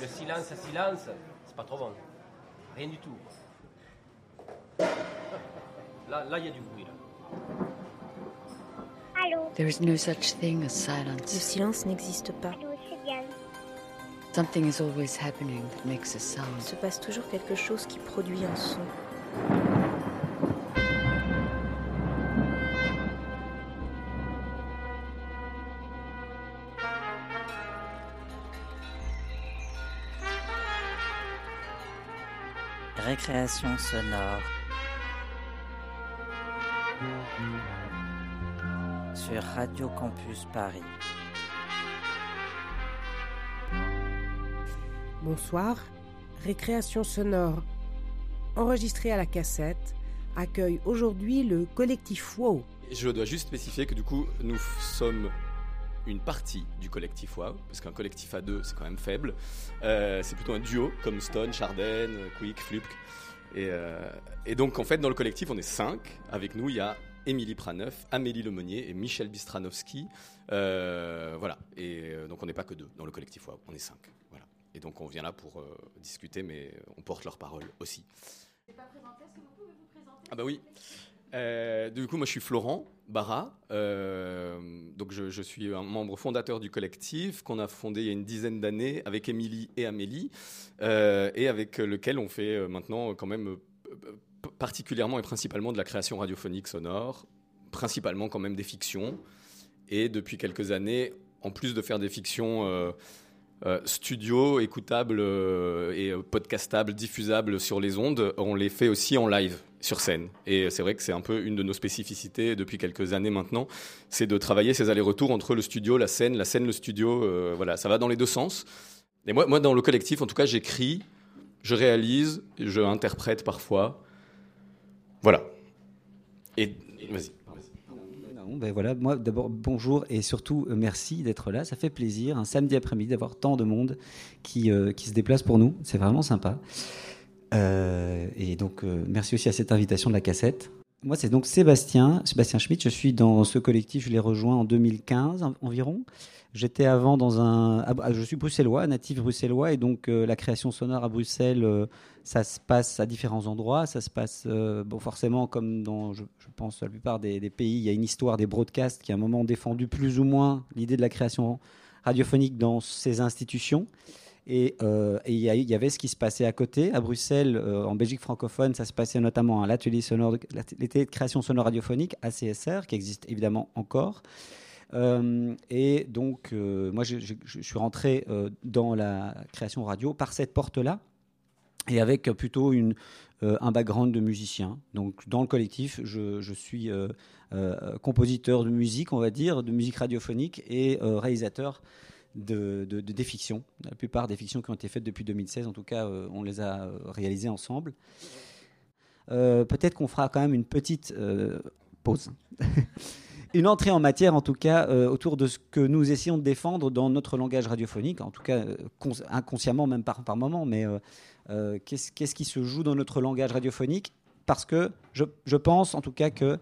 Le silence à silence, c'est pas trop bon. Rien du tout. Là, là, il y a du bruit. Là. Allô There is no such thing as Le silence. silence n'existe pas. Allô, c'est. Something is always happening that makes a Il sound. se passe toujours quelque chose qui produit un son. Récréation sonore. Sur Radio Campus Paris. Bonsoir. Récréation sonore, enregistrée à la cassette, accueille aujourd'hui le collectif WOW. Je dois juste spécifier que du coup, nous sommes une partie du collectif WOW, parce qu'un collectif à deux, c'est quand même faible. Euh, c'est plutôt un duo, comme Stone, Charden, Quick, Flupk. Et, euh, et donc, en fait, dans le collectif, on est cinq. Avec nous, il y a Émilie Praneuf, Amélie Lemonnier et Michel Bistranowski. Euh, voilà. Et donc, on n'est pas que deux dans le collectif WOW, on est cinq. Voilà. Et donc, on vient là pour discuter, mais on porte leur parole aussi. Ah bah oui. Euh, du coup, moi, je suis Florent Barra. Euh, donc, je, suis un membre fondateur du collectif qu'on a fondé il y a une dizaine d'années avec Émilie et Amélie, euh, et avec lequel on fait maintenant quand même particulièrement et principalement de la création radiophonique sonore, principalement quand même des fictions. Et depuis quelques années, en plus de faire des fictions studio, écoutables et podcastables, diffusables sur les ondes, on les fait aussi en live sur scène. Et c'est vrai que c'est un peu une de nos spécificités depuis quelques années maintenant, c'est de travailler ces allers-retours entre le studio, la scène, la scène, le studio. euh, voilà, ça va dans les deux sens. Et moi, moi, dans le collectif, en tout cas, j'écris, je réalise, je interprète parfois. Voilà. Et vas-y. Ben voilà, moi d'abord bonjour et surtout euh, merci d'être là. Ça fait plaisir un samedi après-midi d'avoir tant de monde qui, euh, qui se déplace pour nous. C'est vraiment sympa. Euh, et donc euh, merci aussi à cette invitation de la cassette. Moi c'est donc Sébastien, Sébastien Schmitt. Je suis dans ce collectif. Je l'ai rejoint en 2015 en- environ. J'étais avant dans un. je suis bruxellois, natif bruxellois, et donc euh, la création sonore à Bruxelles, ça se passe à différents endroits. Ça se passe, bon, forcément, comme dans, je, je pense, la plupart des, des pays, il y a une histoire des broadcasts qui, à un moment, ont défendu plus ou moins l'idée de la création radiophonique dans ces institutions. Et euh, il y, avait ce qui se passait à côté, à Bruxelles, euh, en Belgique francophone, ça se passait notamment à l'atelier sonore, l'atelier de création sonore radiophonique, ACSR, qui existe évidemment encore. Euh, et donc, moi, je, suis rentré dans la création radio par cette porte-là, et avec plutôt un background de musicien. Donc, dans le collectif, je, suis compositeur de musique, on va dire, de musique radiophonique, et réalisateur de, de- de- des fictions. La plupart des fictions qui ont été faites depuis 2016, en tout cas, euh, on les a euh, réalisées ensemble. Euh, Peut-être qu'on fera quand même une petite pause. une entrée en matière, en tout cas, autour de ce que nous essayons de défendre dans notre langage radiophonique, en tout cas cons- inconsciemment, même par, par moment, mais qu'est-ce qu'est-ce qui se joue dans notre langage radiophonique? Parce que je, je pense, en tout cas, que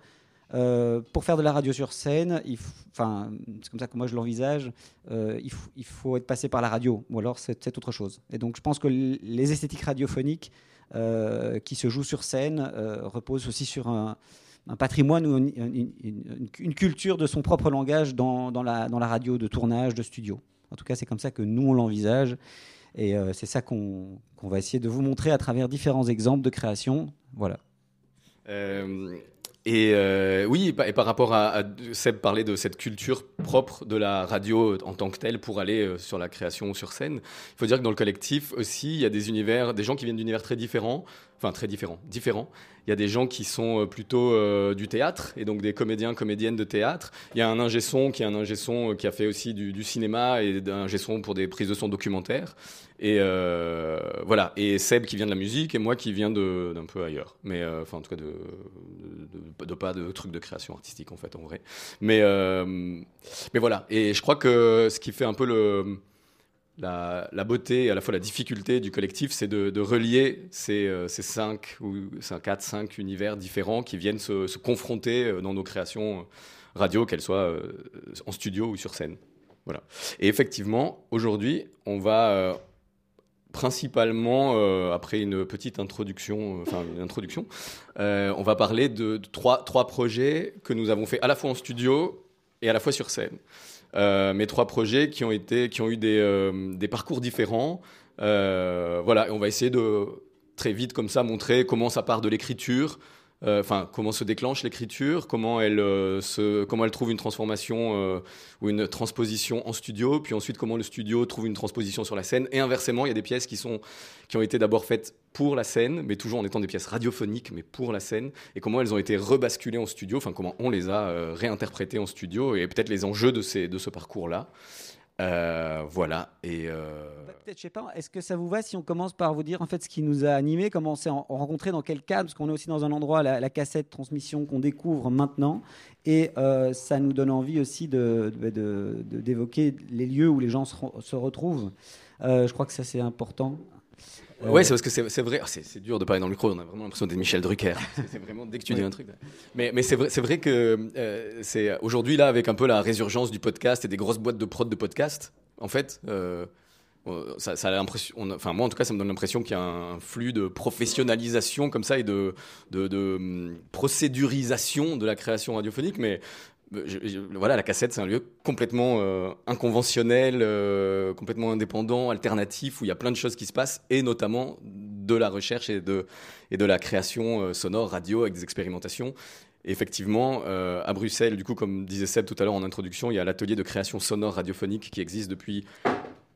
euh, pour faire de la radio sur scène, enfin, c'est comme ça que moi je l'envisage, euh, il, faut être passé par la radio, ou alors c'est autre chose. Et donc je pense que les esthétiques radiophoniques euh, qui se jouent sur scène reposent aussi sur un, patrimoine ou une, culture de son propre langage dans, la, radio de tournage, de studio. En tout cas, c'est comme ça que nous, on l'envisage. Et c'est ça qu'on va essayer de vous montrer à travers différents exemples de création. Voilà. Et euh, oui, et par- rapport à, Seb parlait de cette culture propre de la radio en tant que telle pour aller euh, sur la création sur scène. Il faut dire que dans le collectif aussi, il y a des univers, des gens qui viennent d'univers très différents, enfin très différents, différents. Il y a des gens qui sont euh, plutôt euh, du théâtre et donc des comédiens, comédiennes de théâtre. Il y a un ingé son qui est un ingé euh, qui a fait aussi du, cinéma et un ingé son pour des prises de son documentaires. Et euh, voilà. Et Seb qui vient de la musique et moi qui viens d'un peu ailleurs. Mais euh, enfin, en tout cas, de, pas de trucs de création artistique en fait, en vrai. Mais euh, mais voilà. Et je crois que ce qui fait un peu le la, la beauté à la fois la difficulté du collectif, c'est de, relier ces, ces cinq ou cinq, quatre, cinq univers différents qui viennent se, se confronter dans nos créations radio, qu'elles soient en studio ou sur scène. Voilà. Et effectivement, aujourd'hui, on va principalement, euh, après une petite introduction, euh, enfin introduction, euh, on va parler de, trois, trois projets que nous avons fait à la fois en studio et à la fois sur scène. Mes trois projets qui ont, été, qui ont eu des, des parcours différents. Voilà, on va essayer de très vite comme ça montrer comment ça part de l'écriture, euh, enfin comment se déclenche l'écriture, comment elle euh, se, comment elle trouve une transformation euh, ou une transposition en studio, puis ensuite comment le studio trouve une transposition sur la scène. Et inversement, il y a des pièces qui sont qui ont été d'abord faites pour la scène, mais toujours en étant des pièces radiophoniques, mais pour la scène, et comment elles ont été rebasculées en studio, enfin comment on les a réinterprétées en studio, et peut-être les enjeux de ces de ce parcours-là. Euh, voilà. Et euh, Bah, Peut-être, je sais pas, est-ce que ça vous va si on commence par vous dire en fait ce qui nous a animés, comment on s'est en- rencontrés, dans quel cadre, parce qu'on est aussi dans un endroit, la, cassette transmission qu'on découvre maintenant, et euh, ça nous donne envie aussi de- d'évoquer les lieux où les gens se, re- se retrouvent. Je crois que ça c'est important. Euh, Ouais, c'est parce que c'est vrai, ah, c'est dur de parler dans le micro, on a vraiment l'impression d'être Michel Drucker. C'est- vraiment dès que tu dis Ouais. un truc. Mais, mais c'est vrai, que euh, c'est aujourd'hui là avec un peu la résurgence du podcast et des grosses boîtes de prod de podcast, en fait, euh, euh, ça, ça a l'impression, enfin moi en tout cas, ça me donne l'impression qu'il y a un flux de professionnalisation comme ça et de, de, de, hum, procédurisation de la création radiophonique, mais je- je- voilà, la cassette, c'est un lieu complètement euh, inconventionnel, euh, complètement indépendant, alternatif, où il y a plein de choses qui se passent, et notamment de la recherche et de, et de la création euh, sonore, radio, avec des expérimentations. Et effectivement, euh, à Bruxelles, du coup, comme disait Seb tout à l'heure en introduction, il y a l'atelier de création sonore radiophonique qui existe depuis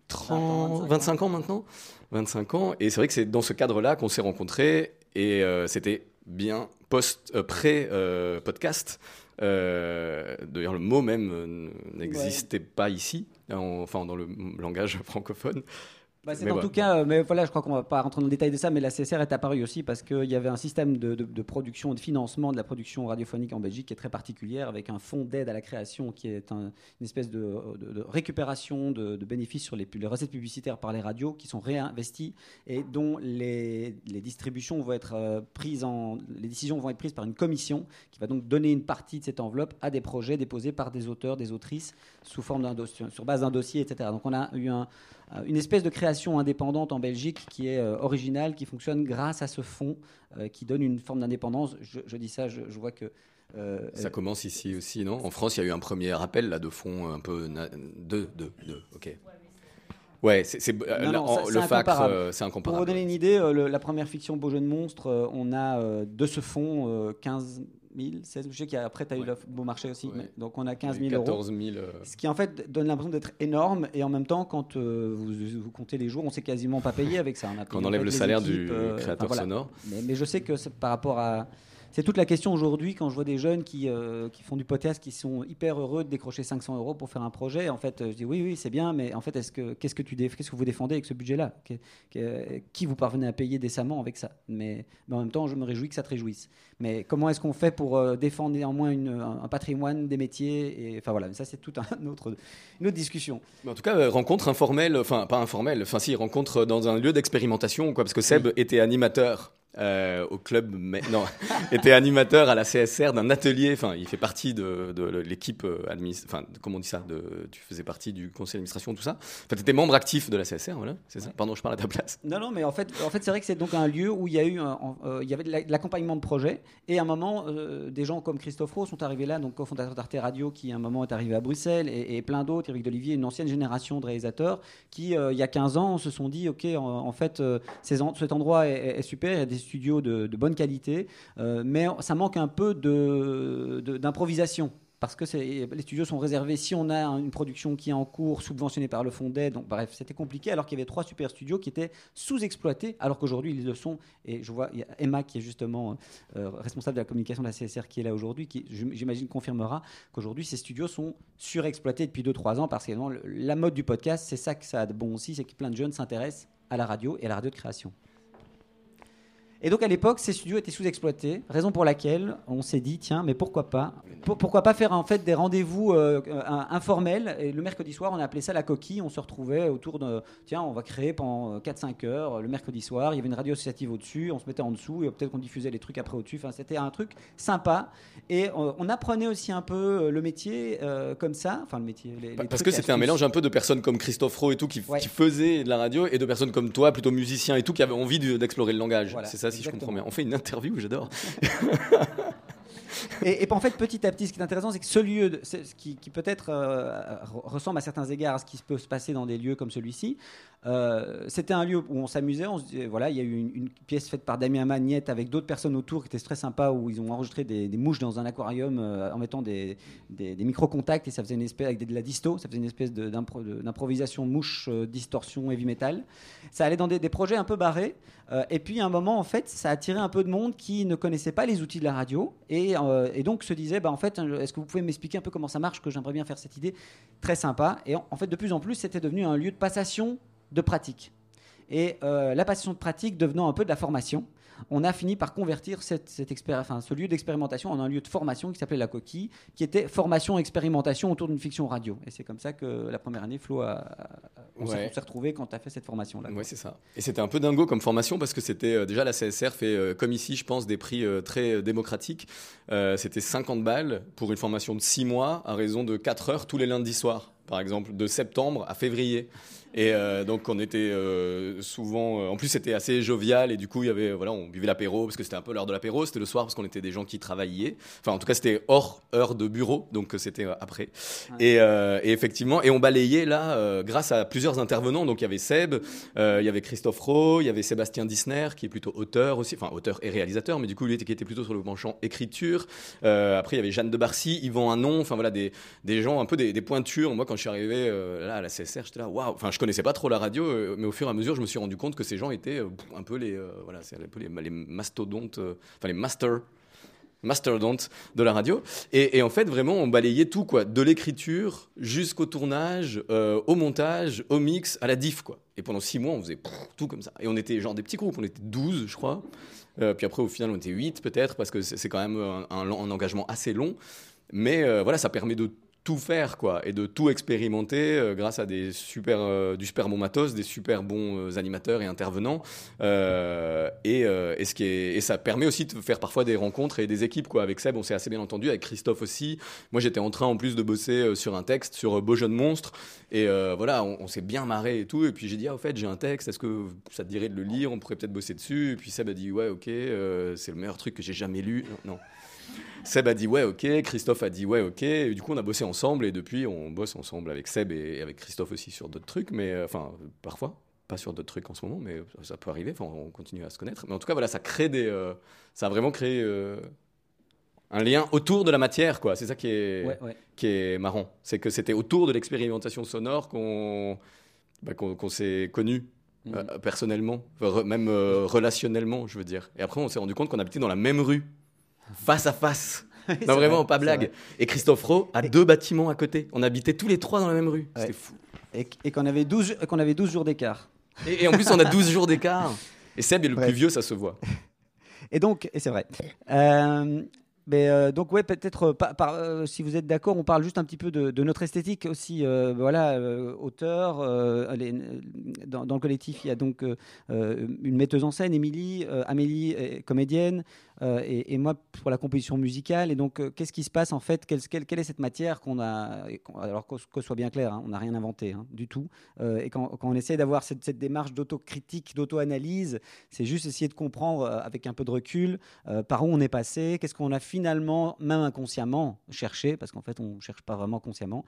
30, 25 ans maintenant. 25 ans. Et c'est vrai que c'est dans ce cadre-là qu'on s'est rencontrés, et euh, c'était bien post, euh, pré-podcast. Euh, D'ailleurs, le mot même euh, n'existait pas ici, en- enfin dans le langage francophone. Bah, c'est en voilà. tout cas, euh, mais voilà, je crois qu'on va pas rentrer dans le détail de ça, mais la CSR est apparue aussi parce qu'il y avait un système de, de- de production, de financement de la production radiophonique en Belgique qui est très particulière, avec un fonds d'aide à la création qui est un- une espèce de, récupération de, bénéfices sur les, recettes publicitaires par les radios qui sont réinvesties et dont les, les distributions vont être euh, prises en, les décisions vont être prises par une commission qui va donc donner une partie de cette enveloppe à des projets déposés par des auteurs, des autrices sous forme d'un sur base d'un dossier, etc. Donc on a eu un, euh, une espèce de création indépendante en Belgique qui est euh, originale, qui fonctionne grâce à ce fonds euh, qui donne une forme d'indépendance. Je, je dis ça, je, je vois que. euh, Ça commence ici aussi, non? En France, il y a eu un premier appel là de fonds un peu na- de de de. Ok. Ouais, c'est c'est- euh, le c'est FAC, incomparable. c'est pour vous donner une idée, euh, le- la première fiction Beau jeu de monstre, on a de ce fonds euh, 15 000, 16 000. Je sais qu'après, tu as eu Ouais. le Beau Marché aussi. Ouais. mais- donc on a 15 Il y 000 a eu euros. 14 000. euh, Ce qui en fait donne l'impression d'être énorme et en même temps quand euh, vous, vous comptez les jours, on s'est quasiment pas payé avec ça. On a Quand on en enlève fait, le salaire équipes, du euh, créateur enfin, voilà. sonore. Mais, mais je sais que par rapport à. C'est toute la question aujourd'hui quand je vois des jeunes qui, euh, qui font du podcast, qui sont hyper heureux de décrocher 500 euros pour faire un projet. En fait, euh, je dis oui, oui, c'est bien, mais en fait, est-ce que qu'est-ce que tu déf- qu'est-ce que vous défendez avec ce budget-là? Qui vous parvenez à payer décemment avec ça? Mais, mais en même temps, je me réjouis que ça te réjouisse. Mais comment est-ce qu'on fait pour euh, défendre néanmoins une- un, un patrimoine des métiers et, Enfin voilà, mais ça c'est tout un autre, une autre discussion. Mais en tout cas, rencontre informelle, enfin pas informelle, enfin si, rencontre dans un lieu d'expérimentation, quoi, parce que Seb était animateur. Euh, au club, mais non, était animateur à la CSR d'un atelier. Enfin, il fait partie de, de l'équipe euh, Enfin, comment on dit ça de, Tu faisais partie du conseil d'administration, tout ça. Enfin, tu étais membre actif de la CSR, voilà. C'est ça. Pardon, je parle à ta place. Non, non, mais en fait, en fait c'est vrai que c'est donc un lieu où il y a eu, un- euh, il y avait de la- de l'accompagnement de projet. Et à un moment, euh, des gens comme Christophe Rowe sont arrivés là, donc cofondateur d'Arte Radio, qui à un moment est arrivé à Bruxelles, et, et plein d'autres, Eric Dolivier, une ancienne génération de réalisateurs, qui il y a 15 ans se sont dit, ok, en, en fait, ces en- cet endroit est, est super, il y a des studios de, de bonne qualité, euh, mais ça manque un peu de- de- d'improvisation. Parce que les studios sont réservés si on a une production qui est en cours, subventionnée par le fonds d'aide. Donc, bref, c'était compliqué. Alors qu'il y avait trois super studios qui étaient sous-exploités, alors qu'aujourd'hui ils le sont. Et je vois, Emma qui est justement euh, responsable de la communication de la CSR qui est là aujourd'hui, qui j'im- j'imagine confirmera qu'aujourd'hui ces studios sont surexploités depuis 2-3 ans parce que la mode du podcast, c'est ça que ça a de bon aussi, c'est que plein de jeunes s'intéressent à la radio et à la radio de création. Et donc à l'époque, ces studios étaient sous-exploités, raison pour laquelle on s'est dit tiens, mais pourquoi pas? Pour- Pourquoi pas faire en fait des rendez-vous euh, euh, informels? Et le mercredi soir, on a appelé ça la coquille. On se retrouvait autour de tiens, on va créer pendant 4-5 heures euh, le mercredi soir. Il y avait une radio associative au-dessus, on se mettait en dessous et peut-être qu'on diffusait les trucs après au-dessus. Enfin, c'était un truc sympa. Et on apprenait aussi un peu le métier euh, comme ça. Enfin, le métier. les- les Parce que c'était un mélange un peu de personnes comme Christophe Rowe et tout qui, Ouais. qui faisaient de la radio et de personnes comme toi, plutôt musiciens et tout, qui avaient envie de- d'explorer le langage. Voilà, c'est ça, si je comprends bien. On fait une interview, j'adore. Et, et en fait, petit à petit, ce qui est intéressant, c'est que ce lieu, de- ce qui, qui peut-être euh, re- ressemble à certains égards à ce qui peut se passer dans des lieux comme celui-ci, euh, c'était un lieu où on s'amusait. On se disait, voilà, il y a eu une, une pièce faite par Damien Magnette avec d'autres personnes autour qui était très sympa, où ils ont enregistré des, des mouches dans un aquarium euh, en mettant des, des, des micro-contacts et ça faisait une espèce avec de la disto, ça faisait une espèce d'improvisation mouche, euh, distorsion, heavy metal. Ça allait dans des projets un peu barrés. Euh, et puis à un moment, en fait, ça a attiré un peu de monde qui ne connaissait pas les outils de la radio et, euh, donc se disait, bah, en fait, est-ce que vous pouvez m'expliquer un peu comment ça marche, que j'aimerais bien faire cette idée Très sympa. Et en, en fait, de plus en plus, c'était devenu un lieu de passation de pratique. Et euh, la passation de pratique devenant un peu de la formation, on a fini par convertir cette, cette expéri- enfin, ce lieu d'expérimentation en un lieu de formation qui s'appelait La Coquille, qui était formation-expérimentation autour d'une fiction radio. Et c'est comme ça que la première année, Flo, a, a- on s'est Ouais. retrouvés quand tu as fait cette formation-là. Ouais, c'est ça. Et c'était un peu dingo comme formation parce que c'était euh, déjà la CSR fait euh, comme ici, je pense, des prix euh, très démocratiques. C'était 50 balles pour une formation de 6 mois à raison de 4 heures tous les lundis soirs, par exemple, de septembre à février. Et euh, donc on était euh, souvent, euh, en plus c'était assez jovial et du coup il y avait, voilà, on buvait l'apéro parce que c'était un peu l'heure de l'apéro, c'était le soir parce qu'on était des gens qui travaillaient. Enfin en tout cas c'était hors heure de bureau, donc c'était après. Et, euh, et effectivement, et on balayait là grâce à plusieurs intervenants. Donc il y avait Seb, il y avait Christophe Rowe, il y avait Sébastien Dissner qui est plutôt auteur aussi, enfin auteur et réalisateur, mais du coup lui était, qui était plutôt sur le penchant écriture. Après il y avait Jeanne de Barcy, Yvan Hanon, enfin voilà des, des gens un peu des, des pointures. Moi quand je suis arrivé là à la CSR, j'étais là waouh. Enfin je connaissais pas trop la radio, euh, mais au fur et à mesure je me suis rendu compte que ces gens étaient euh, un peu les euh, voilà un peu les, mastodontes, enfin les masters mastodonte de la radio. Et, en fait, vraiment, on balayait tout, quoi. De l'écriture jusqu'au tournage, au montage, au mix, à la diff, quoi. Et pendant six mois, on faisait tout comme ça. Et on était genre des petits groupes, on était 12, je crois. Puis après, au final, on était 8 peut-être, parce que c'est quand même un, engagement assez long. Mais voilà, ça permet de tout faire quoi et de tout expérimenter euh, grâce à des super euh, du super bon matos des super bons euh, animateurs et intervenants. Et, ce qui et ça permet aussi de faire parfois des rencontres et des équipes quoi. Avec Seb on s'est assez bien entendu avec Christophe aussi. Moi j'étais en train en plus de bosser sur un texte sur Beau jeune monstre et voilà on, s'est bien marré et tout. Et puis j'ai dit ah au fait j'ai un texte est-ce que ça te dirait de le lire? On pourrait peut-être bosser dessus. Et puis Seb a dit ouais ok c'est le meilleur truc que j'ai jamais lu. Non Seb a dit ouais ok, Christophe a dit ouais ok, et du coup on a bossé ensemble et depuis on bosse ensemble avec Seb et avec Christophe aussi sur d'autres trucs, mais euh, enfin parfois, pas sur d'autres trucs en ce moment, mais ça peut arriver, enfin on continue à se connaître, mais en tout cas voilà ça crée des, euh, ça a vraiment créé euh, un lien autour de la matière quoi, c'est ça qui est, Ouais, ouais. qui est marrant, c'est que c'était autour de l'expérimentation sonore qu'on bah, qu'on qu'on s'est connus. Mhm. euh, personnellement, Enfin, re- même relationnellement, je veux dire. Et après, on s'est rendu compte qu'on habitait dans la même rue, face à face. Non, vraiment, vrai, pas blague. vrai. Et Christophe Rowe a deux bâtiments à côté. On habitait tous les trois dans la même rue. Ouais. C'était fou. Et, et qu'on avait 12, qu'on avait 12 jours d'écart. Et, et en plus, on a 12 jours d'écart. Et Seb est le Ouais. plus vieux, ça se voit. Et donc, et c'est vrai. Euh, mais euh, donc ouais, peut-être euh, par- par- euh, si vous êtes d'accord, on parle juste un petit peu de, de notre esthétique aussi. voilà, auteur. les- dans, dans le collectif, il y a donc une metteuse en scène, Émilie, Amélie, comédienne, et, et moi pour la composition musicale. Et donc, euh, qu'est-ce qui se passe en fait? Quelle, est cette matière qu'on a Alors que, ce soit bien clair, hein, on n'a rien inventé hein, du tout. Euh, et quand, on essaie d'avoir cette, cette démarche d'autocritique, d'auto-analyse, c'est juste essayer de comprendre euh, avec un peu de recul euh, par où on est passé, qu'est-ce qu'on a finalement, même inconsciemment, cherché, parce qu'en fait, on ne cherche pas vraiment consciemment.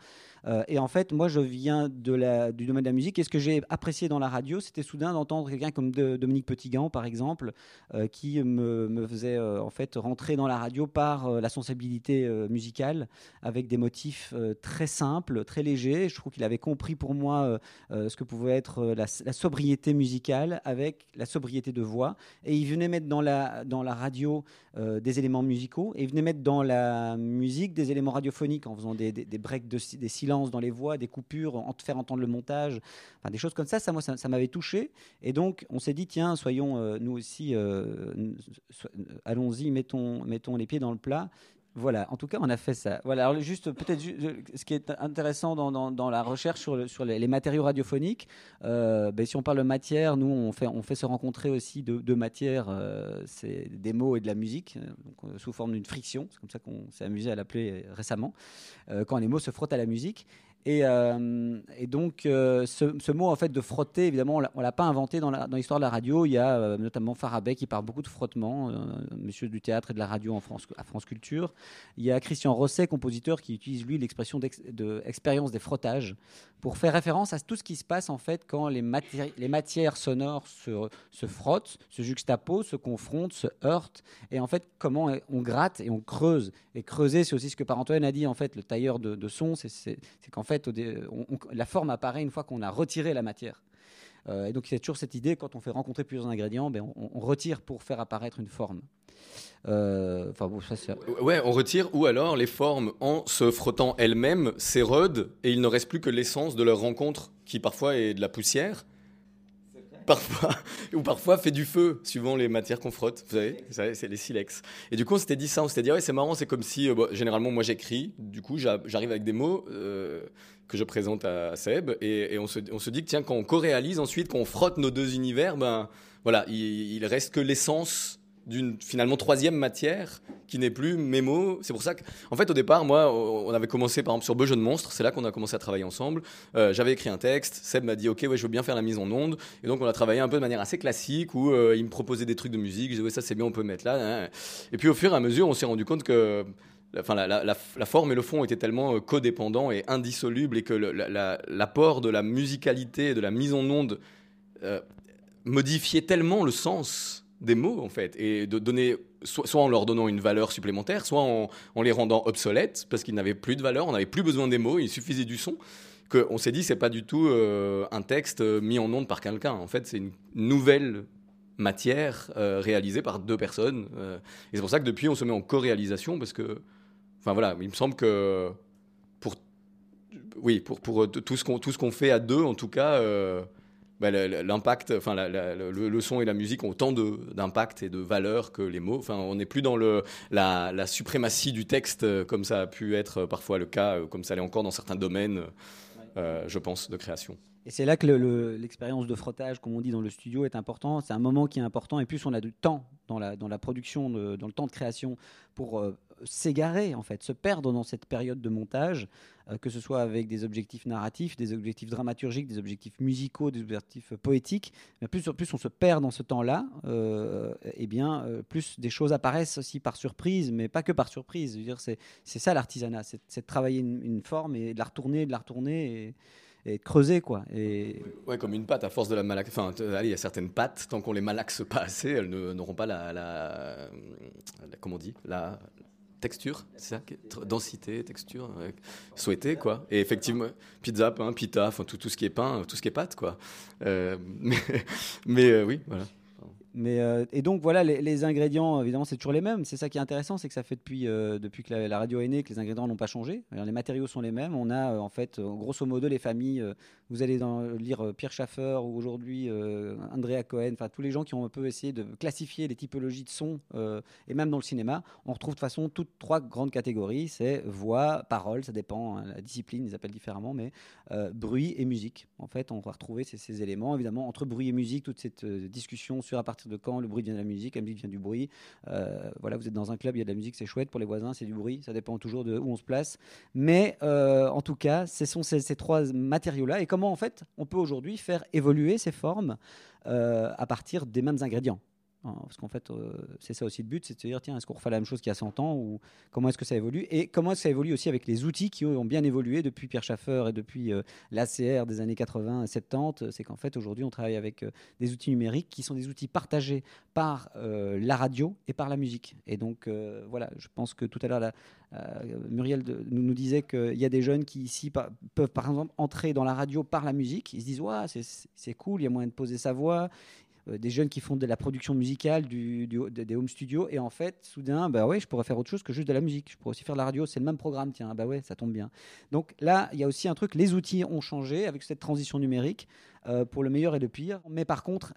Euh, et en fait, moi, je viens du domaine de la musique, et ce que j'ai apprécié dans la radio, c'était soudain d'entendre quelqu'un comme de- Dominique Petitgan, par exemple, euh, qui me faisait euh, en fait rentrer dans la radio par euh, la sensibilité euh, musicale, avec des motifs très simples, très légers. Je trouve qu'il avait compris pour moi ce que pouvait être la, sobriété musicale avec la sobriété de voix. Et il venait mettre dans la, dans la radio des éléments musicaux et ils venaient mettre dans la musique des éléments radiophoniques en faisant des, des, breaks, de, des silences dans les voix, des coupures, en faire entendre le montage, enfin, des choses comme ça. Ça, moi, ça, m'avait touché. Et donc, on s'est dit, tiens, soyons nous aussi, allons-y, mettons, mettons les pieds dans le plat. Voilà, en tout cas, on a fait ça. Voilà, alors juste peut-être euh, ce qui est intéressant dans, dans- la recherche sur, sur les, matériaux radiophoniques, euh, ben, si on parle de matière, nous on fait, on fait se rencontrer aussi deux, deux matières, euh, c'est des mots et de la musique, sous forme d'une friction, c'est comme ça qu'on s'est amusé à l'appeler récemment, quand les mots se frottent à la musique. Et, euh, et donc, euh, ce, mot en fait de frotter, évidemment, on on l'a pas inventé dans l'histoire de la radio. Il y a euh, notamment Farabet qui parle beaucoup de frottement, monsieur du théâtre et de la radio en France, à France Culture. Il y a Christian Rosset, compositeur, qui utilise lui l'expression d'ex- de expérience des frottages pour faire référence à tout ce qui se passe en fait quand les, matières sonores se, frottent, se juxtaposent, se confrontent, se heurtent, et en fait comment on gratte et on creuse. Et creuser, c'est aussi ce que Par-Antoine a dit en fait, le tailleur de, de son, c'est qu'en fait la forme apparaît une fois qu'on a retiré la matière. Euh, et donc il y a toujours cette idée quand on fait rencontrer plusieurs ingrédients, ben, on, retire pour faire apparaître une forme. Euh, bon, ça Ouais, on retire, ou alors les formes, en se frottant elles-mêmes, s'érodent et il ne reste plus que l'essence de leur rencontre, qui parfois est de la poussière, parfois, ou parfois fait du feu, suivant les matières qu'on frotte. Vous savez, c'est les silex. Et du coup, on s'était dit ça, on s'était dit, c'est marrant, c'est comme si, euh, généralement, moi j'écris, du coup, j'a- j'arrive avec des mots euh, que je présente à Seb, et, on, se, dit que, tiens, quand on co-réalise ensuite, quand on frotte nos deux univers, ben voilà, il, il reste que l'essence d'une finalement troisième matière qui n'est plus mes mots. C'est pour ça que, en fait, au départ, moi, on avait commencé par exemple sur Beau de Monstre, c'est là qu'on a commencé à travailler ensemble. Euh, J'avais écrit un texte, Seb m'a dit, ok, ouais, je veux bien faire la mise en onde, et donc on a travaillé un peu de manière assez classique où euh, il me proposait des trucs de musique, je disais, ouais, ça c'est bien, on peut mettre là. hein. Et puis au fur et à mesure, on s'est rendu compte que Enfin, la, forme et le fond étaient tellement euh, codépendants et indissolubles et que l'apport de la musicalité et de la mise en onde modifiait tellement le sens des mots en fait et de donner soit, en leur donnant une valeur supplémentaire soit en, les rendant obsolètes parce qu'ils n'avaient plus de valeur on n'avait plus besoin des mots il suffisait du son qu'on s'est dit c'est pas du tout euh, un texte euh, mis en onde par quelqu'un. En fait c'est une nouvelle matière euh, réalisée par deux personnes et c'est pour ça que depuis on se met en co-réalisation parce que enfin voilà il me semble que pour oui pour, pour tout ce qu'on tout ce qu'on fait à deux en tout cas bah, l'impact, enfin le, son et la musique ont autant d'impact et de valeur que les mots. Enfin, on n'est plus dans la, suprématie du texte euh, comme ça a pu être euh, parfois le cas, euh, comme ça l'est encore dans certains domaines, je pense, de création. Et c'est là que le- le- l'expérience de frottage, comme on dit dans le studio, est important. C'est un moment qui est important. Et plus on a du temps dans la, production, dans le temps de création, pour s'égarer, en fait, se perdre dans cette période de montage, euh, que ce soit avec des objectifs narratifs, des objectifs dramaturgiques, des objectifs musicaux, des objectifs Mais plus, on se perd dans ce temps-là, euh, eh bien, euh, plus des choses apparaissent aussi par surprise, mais pas que par surprise. C'est ça l'artisanat, c'est de travailler une, forme et de la retourner, de la retourner. Et, et de creuser quoi. Et Ouais, comme une pâte, à force de la malaxer. Enfin, allez, il y a certaines pâtes, tant qu'on les malaxe pas assez, elles n'auront pas la, Comment on dit texture, c'est ça Densité, texture, euh, souhaitée, quoi. Et effectivement, pizza, pain, pita, enfin, tout, tout ce qui est pain, tout ce qui est pâte, quoi. Euh, mais euh, oui, voilà. Mais, euh, et donc voilà, les, ingrédients, évidemment, c'est toujours les mêmes. C'est ça qui est intéressant, c'est que ça fait depuis, euh, depuis que la, radio est née que les ingrédients n'ont pas changé. Les matériaux sont les mêmes. On a euh, en fait, euh, grosso modo, les familles. Euh, vous allez dans, lire euh, Pierre Schaffer ou aujourd'hui euh, Andrea Cohen, enfin tous les gens qui ont un peu essayé de classifier les typologies de sons, euh, et même dans le cinéma, on retrouve de toute façon toutes trois grandes catégories c'est voix, parole, ça dépend, hein, la discipline, ils appellent différemment, mais euh, bruit et musique. En fait, on va retrouver ces, éléments. Évidemment, entre bruit et musique, toute cette euh, discussion sur à partir de quand le bruit vient de la musique, la musique vient du bruit. Euh, voilà, vous êtes dans un club, il y a de la musique, c'est chouette. Pour les voisins, c'est du bruit. Ça dépend toujours de où on se place. Mais euh, en tout cas, ce sont ces, trois matériaux-là. Comment, en fait, on peut aujourd'hui faire évoluer ces formes euh, à partir des mêmes ingrédients parce qu'en fait, euh, c'est ça aussi le but, c'est de se dire, tiens, est-ce qu'on refait la même chose qu'il y a 100 ans ou comment est-ce que ça évolue Et comment ça évolue aussi avec les outils qui ont bien évolué depuis Pierre Schaffer et depuis euh, l'ACR des années 80 et 70 C'est qu'en fait, aujourd'hui, on travaille avec euh, des outils numériques qui sont des outils partagés par euh, la radio et par la musique. Et donc, voilà, je pense que tout à l'heure, Muriel nous, disait qu'il y a des jeunes qui ici peuvent, par exemple, entrer dans la radio par la musique. Ils se disent, ouais, c'est- cool, il y a moyen de poser sa voix des jeunes qui font de la production musicale, du, du- de- des home studios, et en fait, soudain, bah ouais, je pourrais faire autre chose que juste de la musique. Je pourrais aussi faire de la radio, c'est le même programme, tiens, bah ouais, ça tombe bien. Donc là, il y a aussi un truc, les outils ont changé avec cette transition numérique euh, pour le meilleur et le pire. Mais par contre,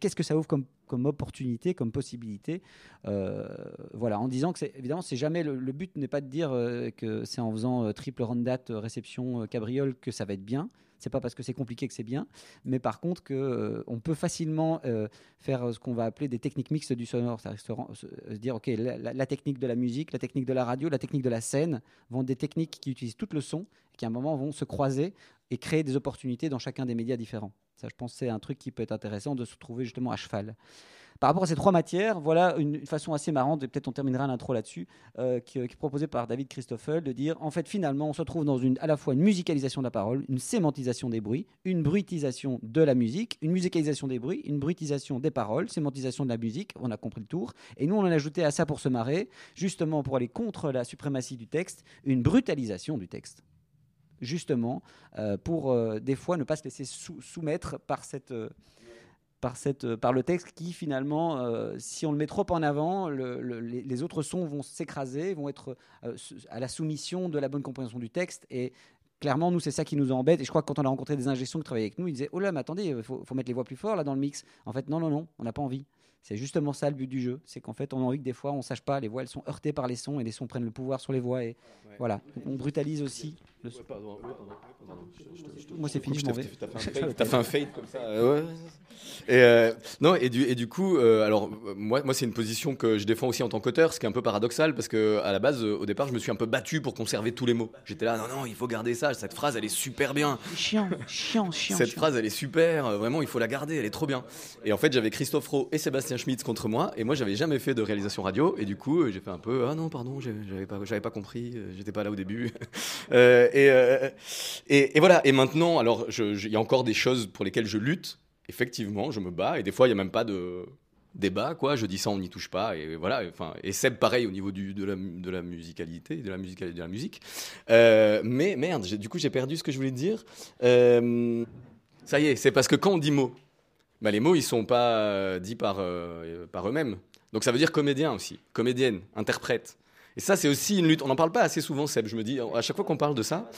qu'est-ce que ça ouvre comme, comme opportunité, comme possibilité Euh, Voilà, en disant que évidemment, c'est jamais le, but n'est pas de dire euh, que c'est en faisant euh, triple rondate, euh, réception, euh, cabriole que ça va être bien. C'est pas parce que c'est compliqué que c'est bien, mais par contre que euh, on peut facilement euh, faire euh, ce qu'on va appeler des techniques mixtes du sonore, c'est-à-dire ok la, technique de la musique, la technique de la radio, la technique de la scène vont des techniques qui utilisent tout le son, et qui à un moment vont se croiser et créer des opportunités dans chacun des médias différents. Ça, je pense, c'est un truc qui peut être intéressant de se trouver justement à cheval. Par rapport à ces trois matières, voilà une, façon assez marrante, et peut-être on terminera l'intro là-dessus, euh, qui, qui est proposée par David Christoffel, de dire en fait finalement on se trouve dans une, à la fois une musicalisation de la parole, une sémantisation des bruits, une bruitisation de la musique, une musicalisation des bruits, une bruitisation des paroles, sémantisation de la musique, on a compris le tour. Et nous on en a ajouté à ça pour se marrer, justement pour aller contre la suprématie du texte, une brutalisation du texte justement, euh, pour euh, des fois ne pas se laisser sou- soumettre par, cette, euh, par, cette, euh, par le texte qui finalement, euh, si on le met trop en avant, le- le- les, autres sons vont s'écraser, vont être euh, à la soumission de la bonne compréhension du texte. Et clairement, nous, c'est ça qui nous embête. Et je crois que quand on a rencontré des ingénieurs qui travaillaient avec nous, ils disaient, oh là, mais attendez, il faut, faut mettre les voix plus fort là dans le mix. En fait, non, non, non, on n'a pas envie. C'est justement ça le but du jeu, c'est qu'en fait on a envie que des fois on sache pas, les voix elles sont heurtées par les sons et les sons prennent le pouvoir sur les voix et voilà, on brutalise aussi. Le. Moi c'est fini, je m'en vais. T'as fait, un fade- t'as fait un fade comme ça. euh, ouais. Et euh, non et du et du coup euh, alors moi moi c'est une position que je défends aussi en tant qu'auteur, ce qui est un peu paradoxal parce que à la base au départ je me suis un peu battu pour conserver tous les mots. J'étais là non non il faut garder ça. Cette phrase elle est super bien. Chiant, chiant, chiant. Cette chiant. phrase elle est super. Vraiment il faut la garder. Elle est trop bien. Et en fait j'avais Christophe Rowe et Sébastien Schmitz contre moi et moi j'avais jamais fait de réalisation radio et du coup j'ai fait un peu ah non pardon j'avais pas j'avais pas compris. J'étais pas là au début. Euh, et, voilà. Et maintenant, alors, il y a encore des choses pour lesquelles je lutte. Effectivement, je me bats. Et des fois, il y a même pas de débat, quoi. Je dis ça, on n'y touche pas. Et voilà. Et Seb, pareil au niveau de, la, musicalité, de la musique, de la musique. Euh, mais merde, du coup, j'ai perdu ce que je voulais dire. Euh, ça y est, c'est parce que quand on dit mots, bah, les mots, ils sont pas dits par eux-mêmes. Donc ça veut dire comédien aussi, comédienne, interprète. Et ça, c'est aussi une lutte. On n'en parle pas assez souvent, Seb. Je me dis, à chaque fois qu'on parle de ça,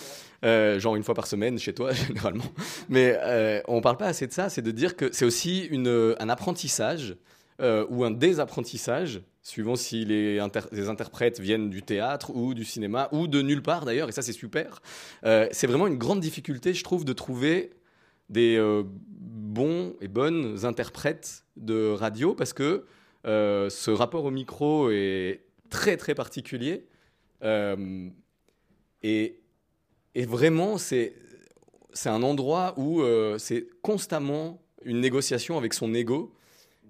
euh, genre une fois par semaine chez toi, généralement, mais euh, on parle pas assez de ça, c'est de dire que c'est aussi une, un apprentissage euh, ou un désapprentissage, suivant si les, inter- les interprètes viennent du théâtre ou du cinéma ou de nulle part d'ailleurs, et ça c'est super. C'est vraiment une grande difficulté, je trouve, de trouver des bons et bonnes interprètes de radio parce que ce rapport au micro est très très particulier. Euh, et, et vraiment c'est un endroit où euh, c'est constamment une négociation avec son ego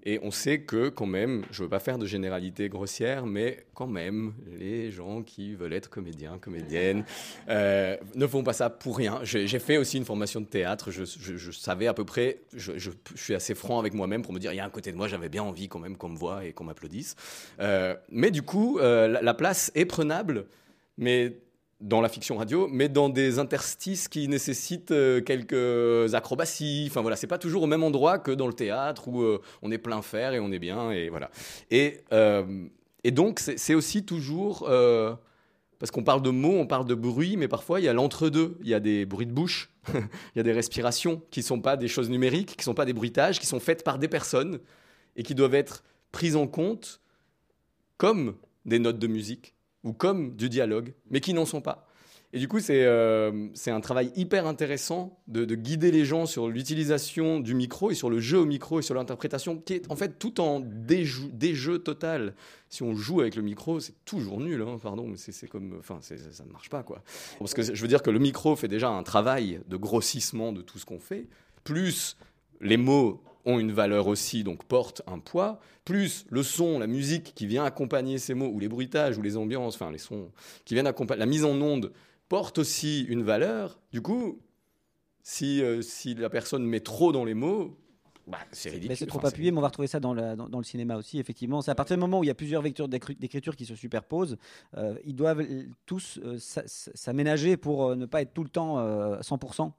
et on sait que quand même, je veux pas faire de généralité grossière, mais quand même, les gens qui veulent être comédiens, comédiennes, euh, ne font pas ça pour rien. J'ai fait aussi une formation de théâtre, je, je- je savais à peu près, je suis assez franc avec moi-même pour me dire, il y a un côté de moi, j'avais bien envie quand même qu'on me voit et qu'on m'applaudisse. Euh, mais du coup, euh, la, la place est prenable, mais dans la fiction radio, mais dans des interstices qui nécessitent euh, quelques acrobaties. Enfin voilà, c'est pas toujours au même endroit que dans le théâtre où euh, on est plein fer et on est bien et voilà. Et, euh, donc c'est aussi toujours parce qu'on parle de mots, on parle de bruit, mais parfois il y a l'entre-deux. Il y a des bruits de bouche, il y a des respirations qui sont pas des choses numériques, qui sont pas des bruitages, qui sont faites par des personnes et qui doivent être prises en compte comme des notes de musique ou comme du dialogue, mais qui n'en sont pas. Et du coup, c'est euh, un travail hyper intéressant de, de guider les gens sur l'utilisation du micro et sur le jeu au micro et sur l'interprétation, qui est en fait tout en déjeu, déjeu total. Si on joue avec le micro, c'est toujours nul, hein, pardon, mais c'est comme, enfin, ça ne marche pas, quoi. Parce que je veux dire que le micro fait déjà un travail de grossissement de tout ce qu'on fait, plus les mots ont une valeur aussi, donc portent un poids, plus le son, la musique qui vient accompagner ces mots, ou les bruitages, ou les ambiances, enfin les sons qui viennent accompagner, la mise en onde porte aussi une valeur. Du coup, si, euh, si la personne met trop dans les mots, bah, c'est ridicule. C'est trop Enfin, appuyé, mais on va retrouver ça dans, la- dans, dans le cinéma aussi, effectivement. C'est à partir du moment où il y a plusieurs vecteurs d'écri- d'écriture qui se superposent, euh, ils doivent euh, tous euh, s'a- s'a- s'aménager pour ne pas être tout le temps euh, 100%.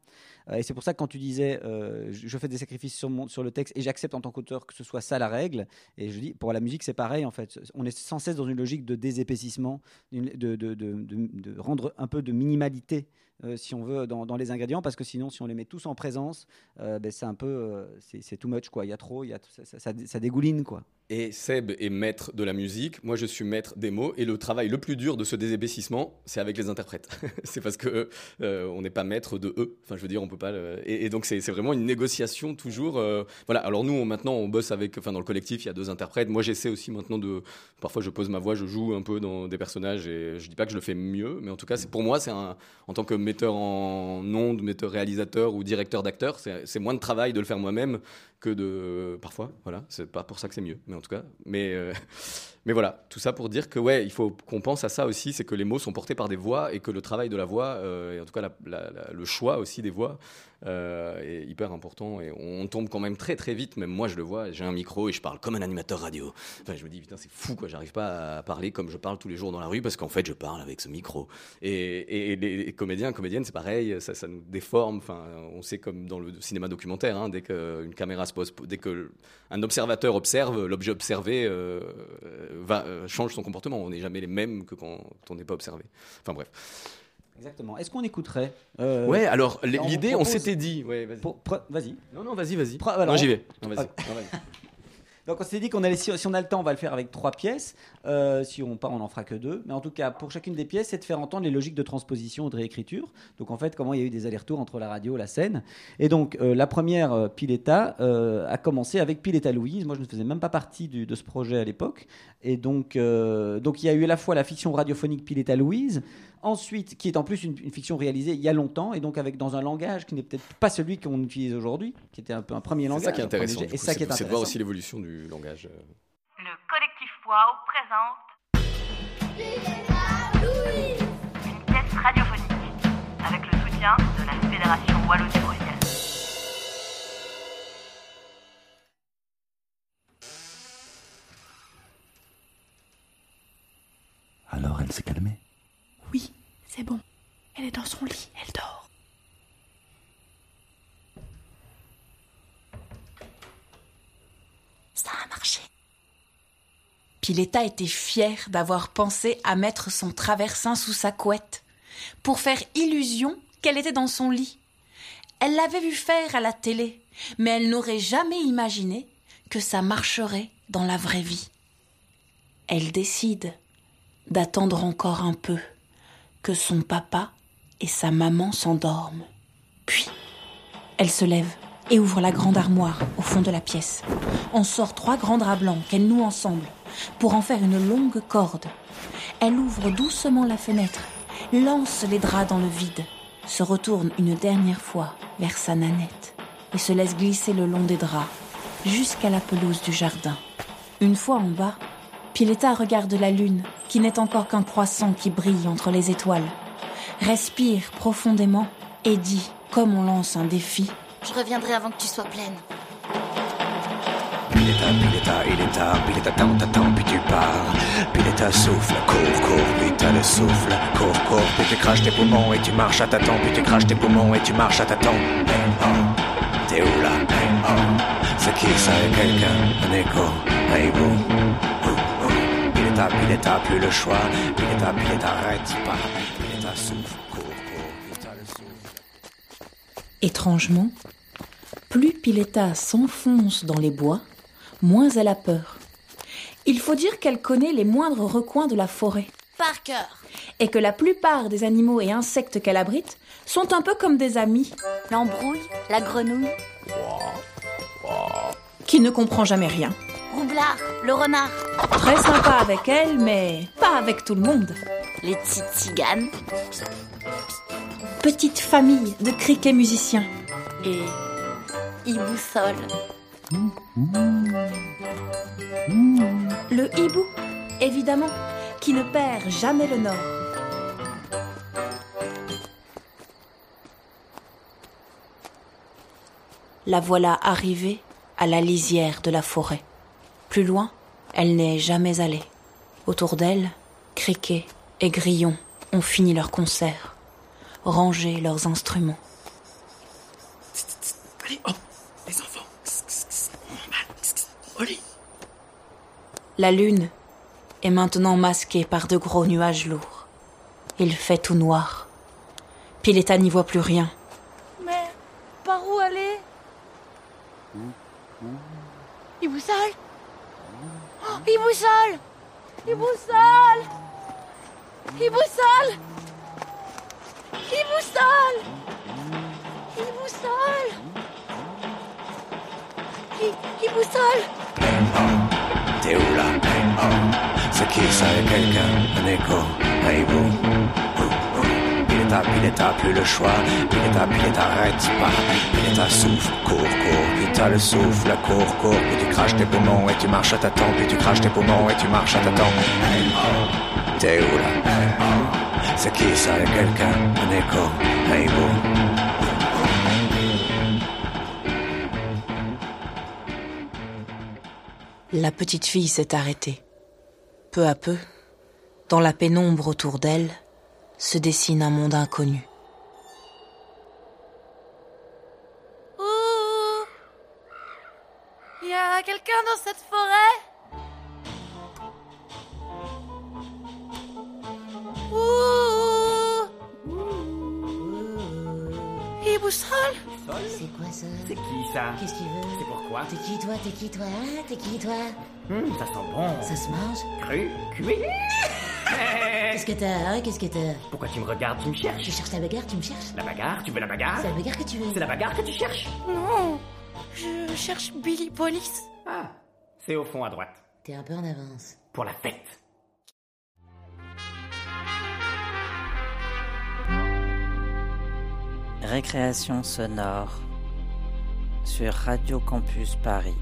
Euh, et c'est pour ça que quand tu disais, euh, je fais des sacrifices sur, mon, le texte et j'accepte en tant qu'auteur que ce soit ça la règle, et je dis, pour la musique, c'est pareil en fait. On est sans cesse dans une logique de désépaississement, de, rendre un peu de minimalité. euh, si on veut dans, les ingrédients parce que sinon si on les met tous en présence ben, c'est un peu c'est too much quoi il y a trop y a ça dégouline quoi Et Seb est maître de la musique, moi je suis maître des mots, et le travail le plus dur de ce désépaississement, c'est avec les interprètes. c'est parce que euh, on n'est pas maître de eux. Enfin, je veux dire, on peut pas. Et, donc c'est vraiment une négociation toujours. euh, Voilà. Alors nous, maintenant, on bosse avec. Enfin, dans le collectif, il y a deux interprètes. Moi, j'essaie aussi maintenant de. Parfois, je pose ma voix, je joue un peu dans des personnages, et je dis pas que je le fais mieux, mais en tout cas, c'est pour moi, c'est un. En tant que metteur en ondes, metteur réalisateur ou directeur d'acteur, c'est moins de travail de le faire moi-même que de parfois voilà. C'est pas pour ça que c'est mieux mais en tout cas mais euh, mais voilà tout ça pour dire que ouais il faut qu'on pense à ça aussi c'est que les mots sont portés par des voix et que le travail de la voix euh, et en tout cas le choix aussi des voix euh, est hyper important et on tombe quand même très très vite même moi je le vois j'ai un micro et je parle comme un animateur radio. Enfin je me dis putain c'est fou quoi j'arrive pas à parler comme je parle tous les jours dans la rue parce qu'en fait je parle avec ce micro. Et, les, comédiens comédiennes c'est pareil ça, nous déforme enfin on sait comme dans le cinéma documentaire hein, dès qu'une caméra se pose dès que un observateur observe l'objet observé euh, va euh, change son comportement. On n'est jamais les mêmes que quand on n'est pas observé. Enfin bref. Exactement. Est-ce qu'on écouterait euh, ouais alors on l'idée on s'était dit. Ouais vas-y. Pour- non non vas-y vas-y. Alors, non j'y vais. Non, vas-y. Ah. Non, vas-y. Donc on s'est dit qu'on allait, si, on a le temps, on va le faire avec trois pièces. Euh, si on pas, on en fera que deux. Mais en tout cas, pour chacune des pièces, c'est de faire entendre les logiques de transposition ou de réécriture. Donc en fait, comment il y a eu des allers-retours entre la radio, la scène. Et donc euh, la première, euh, euh, a commencé avec Pileta Louise. Moi, je ne faisais même pas partie de ce projet à l'époque. Et donc, donc il y a eu à la fois la fiction radiophonique Pileta Louise. Ensuite, qui est en plus une, une fiction réalisée il y a longtemps, et donc avec dans un langage qui n'est peut-être pas celui qu'on utilise aujourd'hui, qui était un peu un premier c'est langage. ça qui est intéressant du Et coup, ça qui c'est est c'est de voir aussi l'évolution du langage euh. Le collectif Wow présente une pièce radiophonique avec le soutien de la Fédération Wallonie-Bruxelles. C'est bon. Elle est dans son lit, elle dort. Ça a marché. Pileta était fière d'avoir pensé à mettre son traversin sous sa couette pour faire illusion qu'elle était dans son lit. Elle l'avait vu faire à la télé, mais elle n'aurait jamais imaginé que ça marcherait dans la vraie vie. Elle décide d'attendre encore un peu que son papa et sa maman s'endorment. Puis, elle se lève et ouvre la grande armoire au fond de la pièce. On sort trois grands draps blancs qu'elle noue ensemble pour en faire une longue corde. Elle ouvre doucement la fenêtre, lance les draps dans le vide, se retourne une dernière fois vers sa nanette et se laisse glisser le long des draps jusqu'à la pelouse du jardin. Une fois en bas, Pileta regarde la lune, qui n'est encore qu'un croissant qui brille entre les étoiles. Respire profondément et dit, comme on lance un défi, Je reviendrai avant que tu sois pleine. Pileta, Pileta, il est tard, Pileta, tant, t'attends, puis tu pars. Pileta souffle, cours, cours, puis t'as le souffle. Cours, cours, puis tu craches tes poumons et tu marches à tâtons, puis tu craches tes poumons et tu marches à tâtons. Hey, oh, t'es où là? Hey, oh, c'est qui ça? Quelqu'un? Un écho? Un hibou? Pileta, Pileta, plus le choix. Pileta, Pileta, arrête pas. Pileta souffle, cours, cours, puis t'as le souffle. Étrangement, plus Pileta s'enfonce dans les bois, moins elle a peur. Il faut dire qu'elle connaît les moindres recoins de la forêt Par cœur. et que la plupart des animaux et insectes qu'elle abrite sont un peu comme des amis L'embrouille, la grenouille, qui ne comprend jamais rien. Roublard, le renard, Très sympa avec elle, mais pas avec tout le monde. les petites tziganes Petite famille de criquets musiciens. et Iboussol. Le hibou, évidemment, qui ne perd jamais le nord. La voilà arrivée à la lisière de la forêt. Plus loin, elle n'est jamais allée. Autour d'elle, criquets et grillons ont fini leur concert, rangé leurs instruments. Allez, hop, les enfants. Au lit. La lune est maintenant masquée par de gros nuages lourds. Il fait tout noir. Pileta n'y voit plus rien. Mais par où aller? Il boussole oh, Il boussole Il boussole Il boussole Il boussole Il boussole Il, il boussole T'es où là Oh, c'est qui ça quelqu'un Un écho Un hibou. Pileta, Pileta, plus le choix. Pileta, Pileta, arrête pas Pileta, souffle, cours, cours. T'as le souffle, cours, cours Puis tu craches tes poumons et tu marches à tâtons Puis tu craches tes poumons et tu marches à Hey, oh, T'es où là? C'est qui ça? Quelqu'un? Un écho? Un hibou La petite fille s'est arrêtée. Peu à peu, dans la pénombre autour d'elle, se dessine un monde inconnu. Ouh Il y a quelqu'un dans cette forêt? Ouh Il boussole? C'est quoi ça? C'est qui ça? Qu'est-ce qu'il veut C'est pourquoi? T'es qui toi? T'es qui toi? Hein? T'es qui toi? Hum, Ça sent bon. Ça se mange? Cru, cuit. Qu'est-ce que t'as hein Qu'est-ce que t'as? Pourquoi tu me regardes Tu me cherches? Je cherche la bagarre, tu me cherches? La bagarre Tu veux la bagarre? C'est la bagarre que tu veux C'est la bagarre que tu cherches? Non Je cherche Billy Police. Ah, c'est au fond à droite. T'es un peu en avance. Pour la fête. Récréation sonore sur Radio Campus Paris.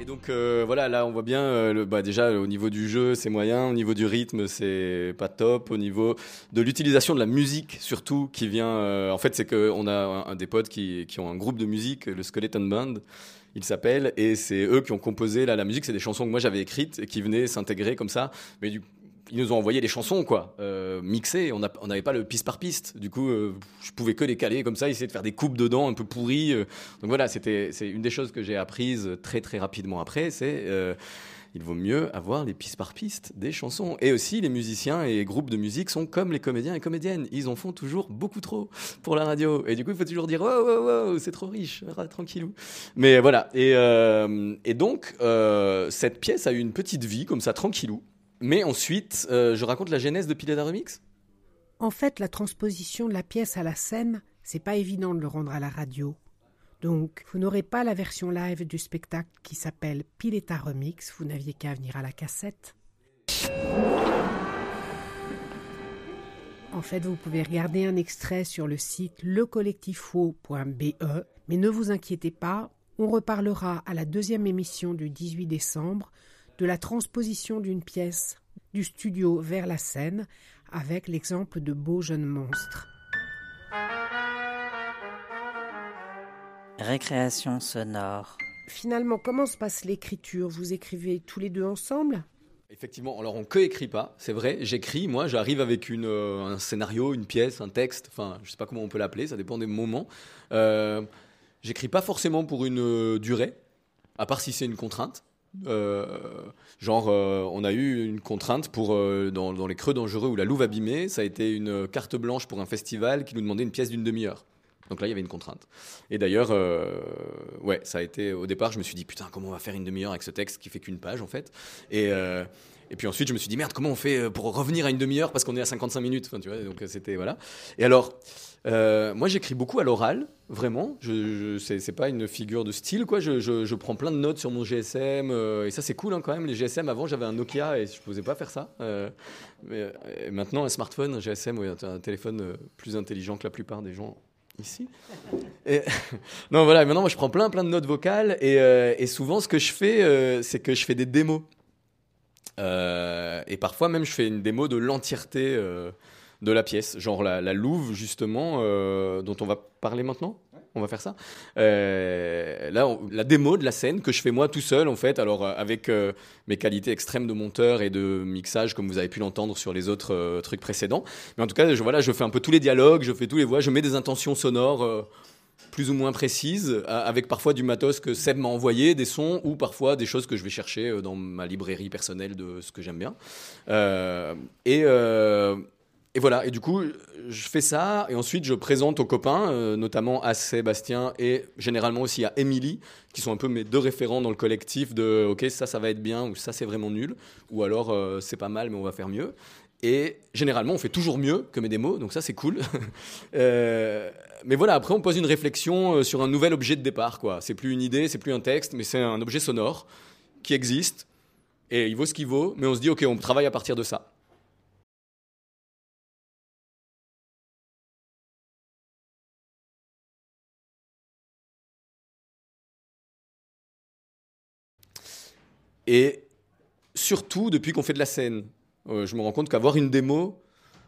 Et donc euh, voilà, là on voit bien, euh, le, bah, déjà au niveau du jeu c'est moyen, au niveau du rythme c'est pas top, au niveau de l'utilisation de la musique surtout qui vient, euh, en fait c'est qu'on a un, des potes qui, qui ont un groupe de musique, le Skeleton Band, il s'appelle, et c'est eux qui ont composé là, la musique, c'est des chansons que moi j'avais écrites et qui venaient s'intégrer comme ça, mais ils nous ont envoyé des chansons, quoi, euh, mixées. On n'a- on n'avait pas le piste par piste. Du coup, euh, je pouvais que les caler comme ça, essayer de faire des coupes dedans un peu pourries. euh. Donc voilà, c'était c'est une des choses que j'ai apprises très très rapidement après. C'est euh, il vaut mieux avoir les pistes par piste des chansons. Et aussi, les musiciens et groupes de musique sont comme les comédiens et comédiennes. Ils en font toujours beaucoup trop pour la radio. Et du coup, il faut toujours dire oh, oh, oh, c'est trop riche, tranquillou. Mais voilà. Et, euh, et donc, cette pièce a eu une petite vie comme ça, tranquillou. Mais ensuite, euh, je raconte la genèse de Pileta Remix? En fait, la transposition de la pièce à la scène, c'est pas évident de le rendre à la radio. Donc, vous n'aurez pas la version live du spectacle qui s'appelle Pileta Remix, vous n'aviez qu'à venir à la cassette. En fait, vous pouvez regarder un extrait sur le site lecollectifo.be, mais ne vous inquiétez pas, on reparlera à la deuxième émission du 18 décembre de la transposition d'une pièce du studio vers la scène avec l'exemple de Beaux jeunes monstres. Récréation sonore. Finalement, comment se passe l'écriture? Vous écrivez tous les deux ensemble? Effectivement, alors on coécrit pas, c'est vrai, j'écris, moi j'arrive avec une, euh, un scénario, une pièce, un texte, enfin je sais pas comment on peut l'appeler, ça dépend des moments. Euh, j'écris pas forcément pour une euh, durée, à part si c'est une contrainte. Euh, genre, euh, on a eu une contrainte pour euh, dans, dans les creux dangereux où la louve abîmée, ça a été une carte blanche pour un festival qui nous demandait une pièce d'une demi-heure. Donc là, il y avait une contrainte. Et d'ailleurs, ouais, ça a été au départ, je me suis dit putain, comment on va faire une demi-heure avec ce texte qui fait qu'une page en fait? Et et puis ensuite, je me suis dit merde, comment on fait euh, pour revenir à une demi-heure parce qu'on est à 55 minutes. Donc euh, c'était voilà. Et alors, euh, moi, j'écris beaucoup à l'oral, vraiment. Je, je c'est, pas une figure de style, quoi. Je, prends plein de notes sur mon GSM et ça, c'est cool hein, quand même. Les GSM avant, j'avais un Nokia et je posais pas faire ça. Mais maintenant, un smartphone, un GSM, un, téléphone plus intelligent que la plupart des gens ici. Non, voilà, maintenant, moi, je prends plein, plein de notes vocales et, souvent, ce que je fais, c'est que je fais des démos. Euh, et parfois, même, je fais une démo de l'entièreté euh, de la pièce, genre la, la Louve, justement, euh, dont on va parler maintenant? On va faire ça? Là, on- la démo de la scène que je fais moi tout seul, en fait, alors avec mes qualités extrêmes de monteur et de mixage, comme vous avez pu l'entendre sur les autres trucs précédents. Mais en tout cas, je, voilà, je fais un peu tous les dialogues, je fais tous les voix, je mets des intentions sonores. Euh, plus ou moins précises, a- avec parfois du matos que Seb m'a envoyé, des sons, ou parfois des choses que je vais chercher euh, dans ma librairie personnelle de ce que j'aime bien. Euh, et, euh, et voilà, et du coup, je fais ça, et ensuite je présente aux copains, euh, notamment à Sébastien et généralement aussi à Émilie, qui sont un peu mes deux référents dans le collectif de OK, ça, ça va être bien, ou ça, c'est vraiment nul, ou alors euh, c'est pas mal, mais on va faire mieux. Et généralement, on fait toujours mieux que mes démos, donc ça, c'est cool. Euh, mais voilà, après, on pose une réflexion euh, sur un nouvel objet de départ, quoi. C'est plus une idée, c'est plus un texte, mais c'est un objet sonore qui existe, et il vaut ce qu'il vaut, mais on se dit OK, on travaille à partir de ça. Et surtout, depuis qu'on fait de la scène, je me rends compte qu'avoir une démo,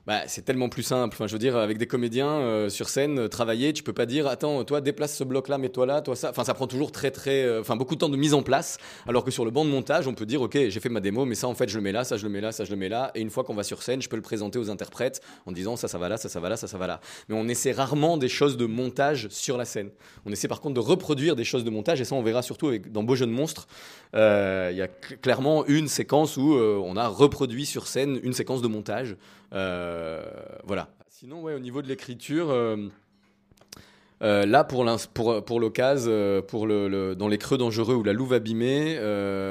bah, c'est tellement plus simple. Enfin, je veux dire, avec des comédiens euh, sur scène, euh, travailler, tu peux pas dire, attends, toi, déplace ce bloc-là, mets-toi là, toi ça. Enfin, ça prend toujours très, très, euh, beaucoup de temps de mise en place. Alors que sur le banc de montage, on peut dire, ok, j'ai fait ma démo, mais ça, en fait, je le mets là, ça, je le mets là, ça, je le mets là. Et une fois qu'on va sur scène, je peux le présenter aux interprètes en disant, ça, ça va là, ça, ça va là, ça, ça va là. Mais on essaie rarement des choses de montage sur la scène. On essaie par contre de reproduire des choses de montage, et ça, on verra surtout avec, dans Beau Jeu de Monstre. Il y a cl- clairement une séquence où on a reproduit sur scène une séquence de montage. Euh, voilà. Sinon, ouais, au niveau de l'écriture. euh, euh, là, pour, l'ins- pour, pour l'occasion, pour le, dans les creux dangereux ou la louve abîmée,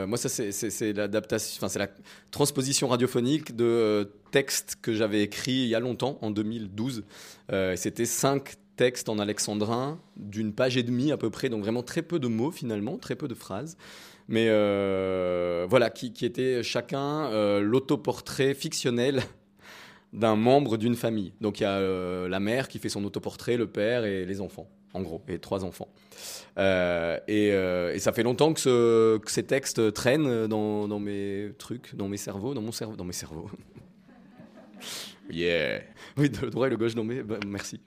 moi, ça, c'est, l'adaptation, c'est la transposition radiophonique de textes que j'avais écrits il y a longtemps, en 2012. Euh, c'était cinq textes en alexandrin, d'une page et demie à peu près, donc vraiment très peu de mots finalement, très peu de phrases. Mais voilà, qui, qui étaient chacun l'autoportrait fictionnel d'un membre d'une famille. Donc il y a euh, la mère qui fait son autoportrait, le père et les enfants, en gros, et trois enfants. Euh, et, euh, et ça fait longtemps que, ce- que ces textes traînent dans, mes trucs, dans mes cerveaux, dans mon cerveau, dans mes cerveaux. Yeah. Oui, le droit et le gauche dans mes. bah, merci.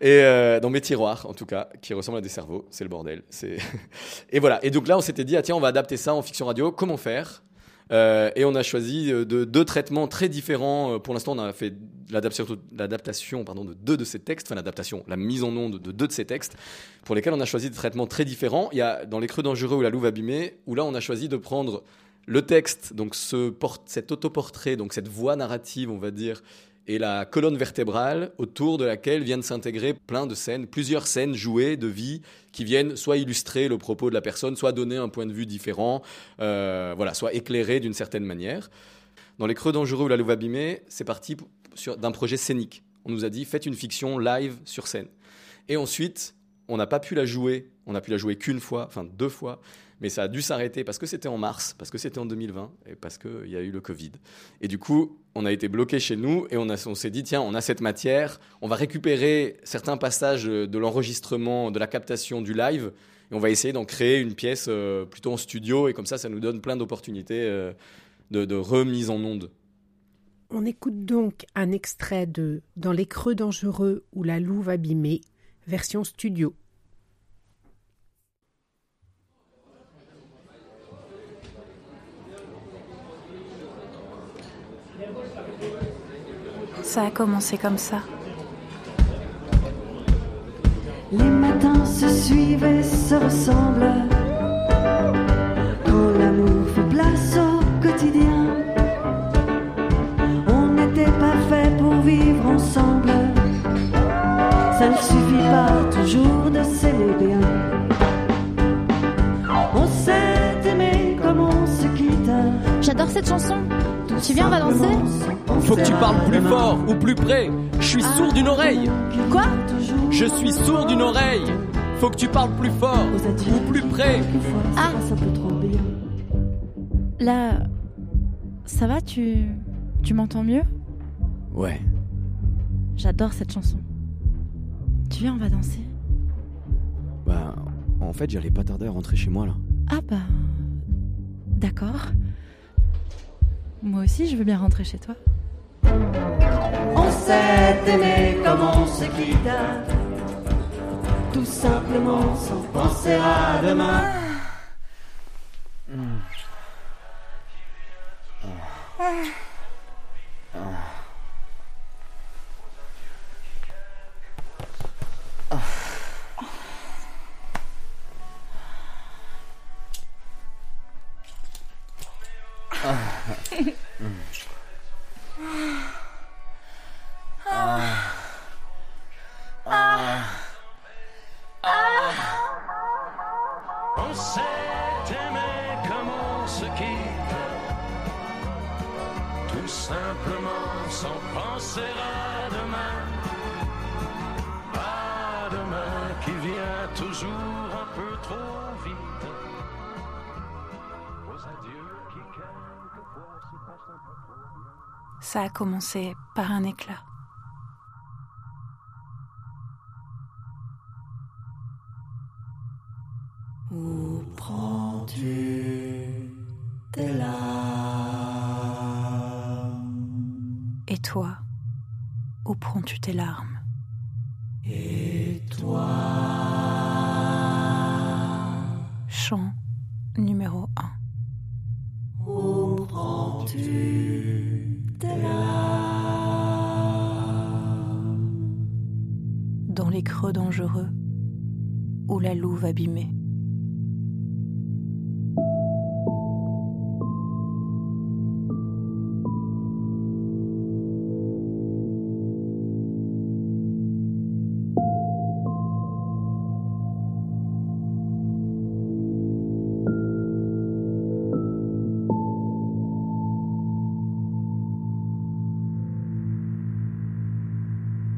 Et dans mes tiroirs, en tout cas, qui ressemblent à des cerveaux. C'est le bordel. Et voilà. Et donc là, on s'était dit, ah tiens, on va adapter ça en fiction radio. Comment faire Euh, Et on a choisi euh, de deux traitements très différents. Euh, Pour l'instant, on a fait l'adaptation, de deux de ces textes, enfin l'adaptation, la mise en onde de deux de ces textes, pour lesquels on a choisi des traitements très différents. Il y a dans Les Creux Dangereux ou La Louve Abîmée, où là, on a choisi de prendre le texte, donc ce cet autoportrait, donc cette voix narrative, on va dire, et la colonne vertébrale autour de laquelle viennent s'intégrer plein de scènes, plusieurs scènes jouées de vie qui viennent soit illustrer le propos de la personne, soit donner un point de vue différent, euh, voilà, soit éclairer d'une certaine manière. Dans Les Creux Dangereux ou La Louve Abîmée, c'est parti d'un projet scénique. On nous a dit faites une fiction live sur scène. Et ensuite, on n'a pas pu la jouer. On n'a pu la jouer qu'une fois, enfin deux fois. Mais ça a dû s'arrêter parce que c'était en mars, parce que c'était en 2020 et parce qu'il y a eu le Covid. Et du coup, on a été bloqué chez nous et on, a- on s'est dit tiens, on a cette matière, on va récupérer certains passages de l'enregistrement, de la captation du live et on va essayer d'en créer une pièce euh, plutôt en studio et comme ça, ça nous donne plein d'opportunités euh, de, de remise en onde. On écoute donc un extrait de Dans les creux dangereux ou la louve abîmée, version studio. Ça a commencé comme ça. Les matins se suivent et se ressemblent. Quand l'amour fait place au quotidien, on n'était pas fait pour vivre ensemble. Ça ne suffit pas toujours de s'aimer bien. On s'est aimé comme on se quitte. J'adore cette chanson. Tu viens, on va danser Faut que tu parles plus fort ou plus près. Je suis sourd d'une oreille. Quoi Je suis sourd d'une oreille. Faut que tu parles plus fort ou plus près. Ah. Là, ça va Tu, tu m'entends mieux? Ouais. J'adore cette chanson. Tu viens, on va danser. Bah, en fait, j'allais pas tarder à rentrer chez moi là. Ah bah, d'accord. Moi aussi, je veux bien rentrer chez toi. On s'est aimé comme on se quitte. Tout simplement sans penser à demain. Commencé par un éclat. Où prends-tu tes larmes? Et toi, où prends-tu tes larmes?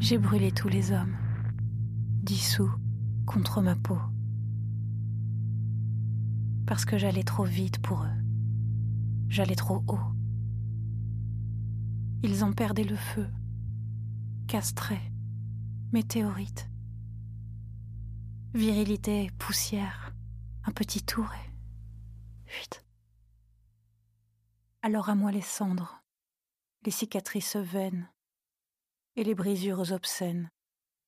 J'ai brûlé tous les hommes, dissous contre ma peau, parce que j'allais trop vite pour eux, j'allais trop haut. Ils en perdaient le feu, castraient, météorites, virilité, poussière, un petit tour et. Alors à moi les cendres, les cicatrices vaines et les brisures obscènes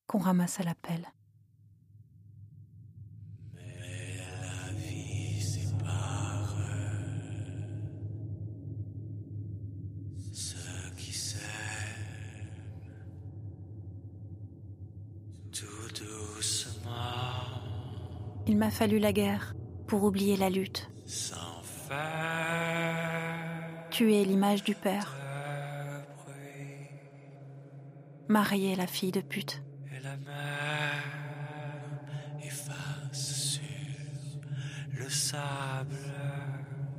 qu'on ramasse à la pelle. La vie sépare ceux qui s'aiment tout doucement Il m'a fallu la guerre pour oublier la lutte, sans faire tuer l'image du père, marier la fille de pute. et la mer efface sur le sable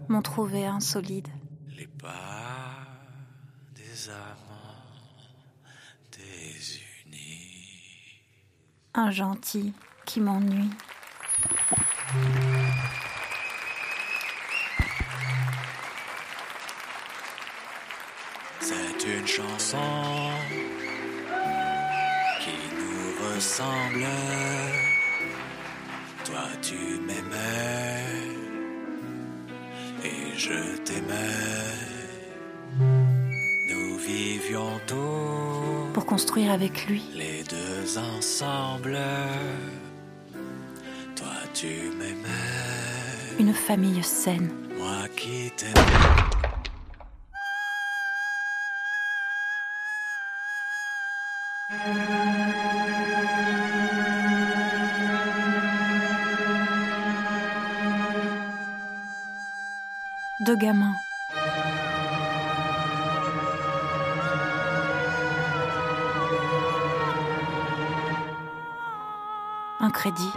m'ont trouvé insolide. les pas des amants désunis. un gentil qui m'ennuie. C'est une chanson ressemble. Toi tu m'aimais et je t'aimais. Nous vivions tous Pour construire avec lui les deux ensemble. Toi tu m'aimais, une famille saine. moi qui t'aimais. Un crédit.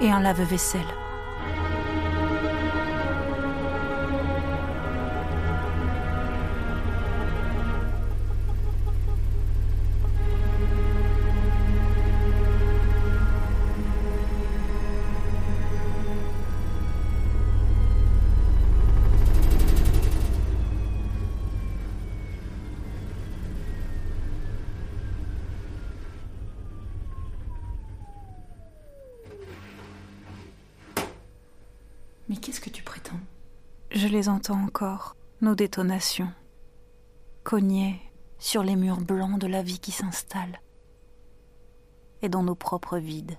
Et un lave-vaisselle. Entends encore, nos détonations, cogner sur les murs blancs de la vie qui s'installe, et dans nos propres vides,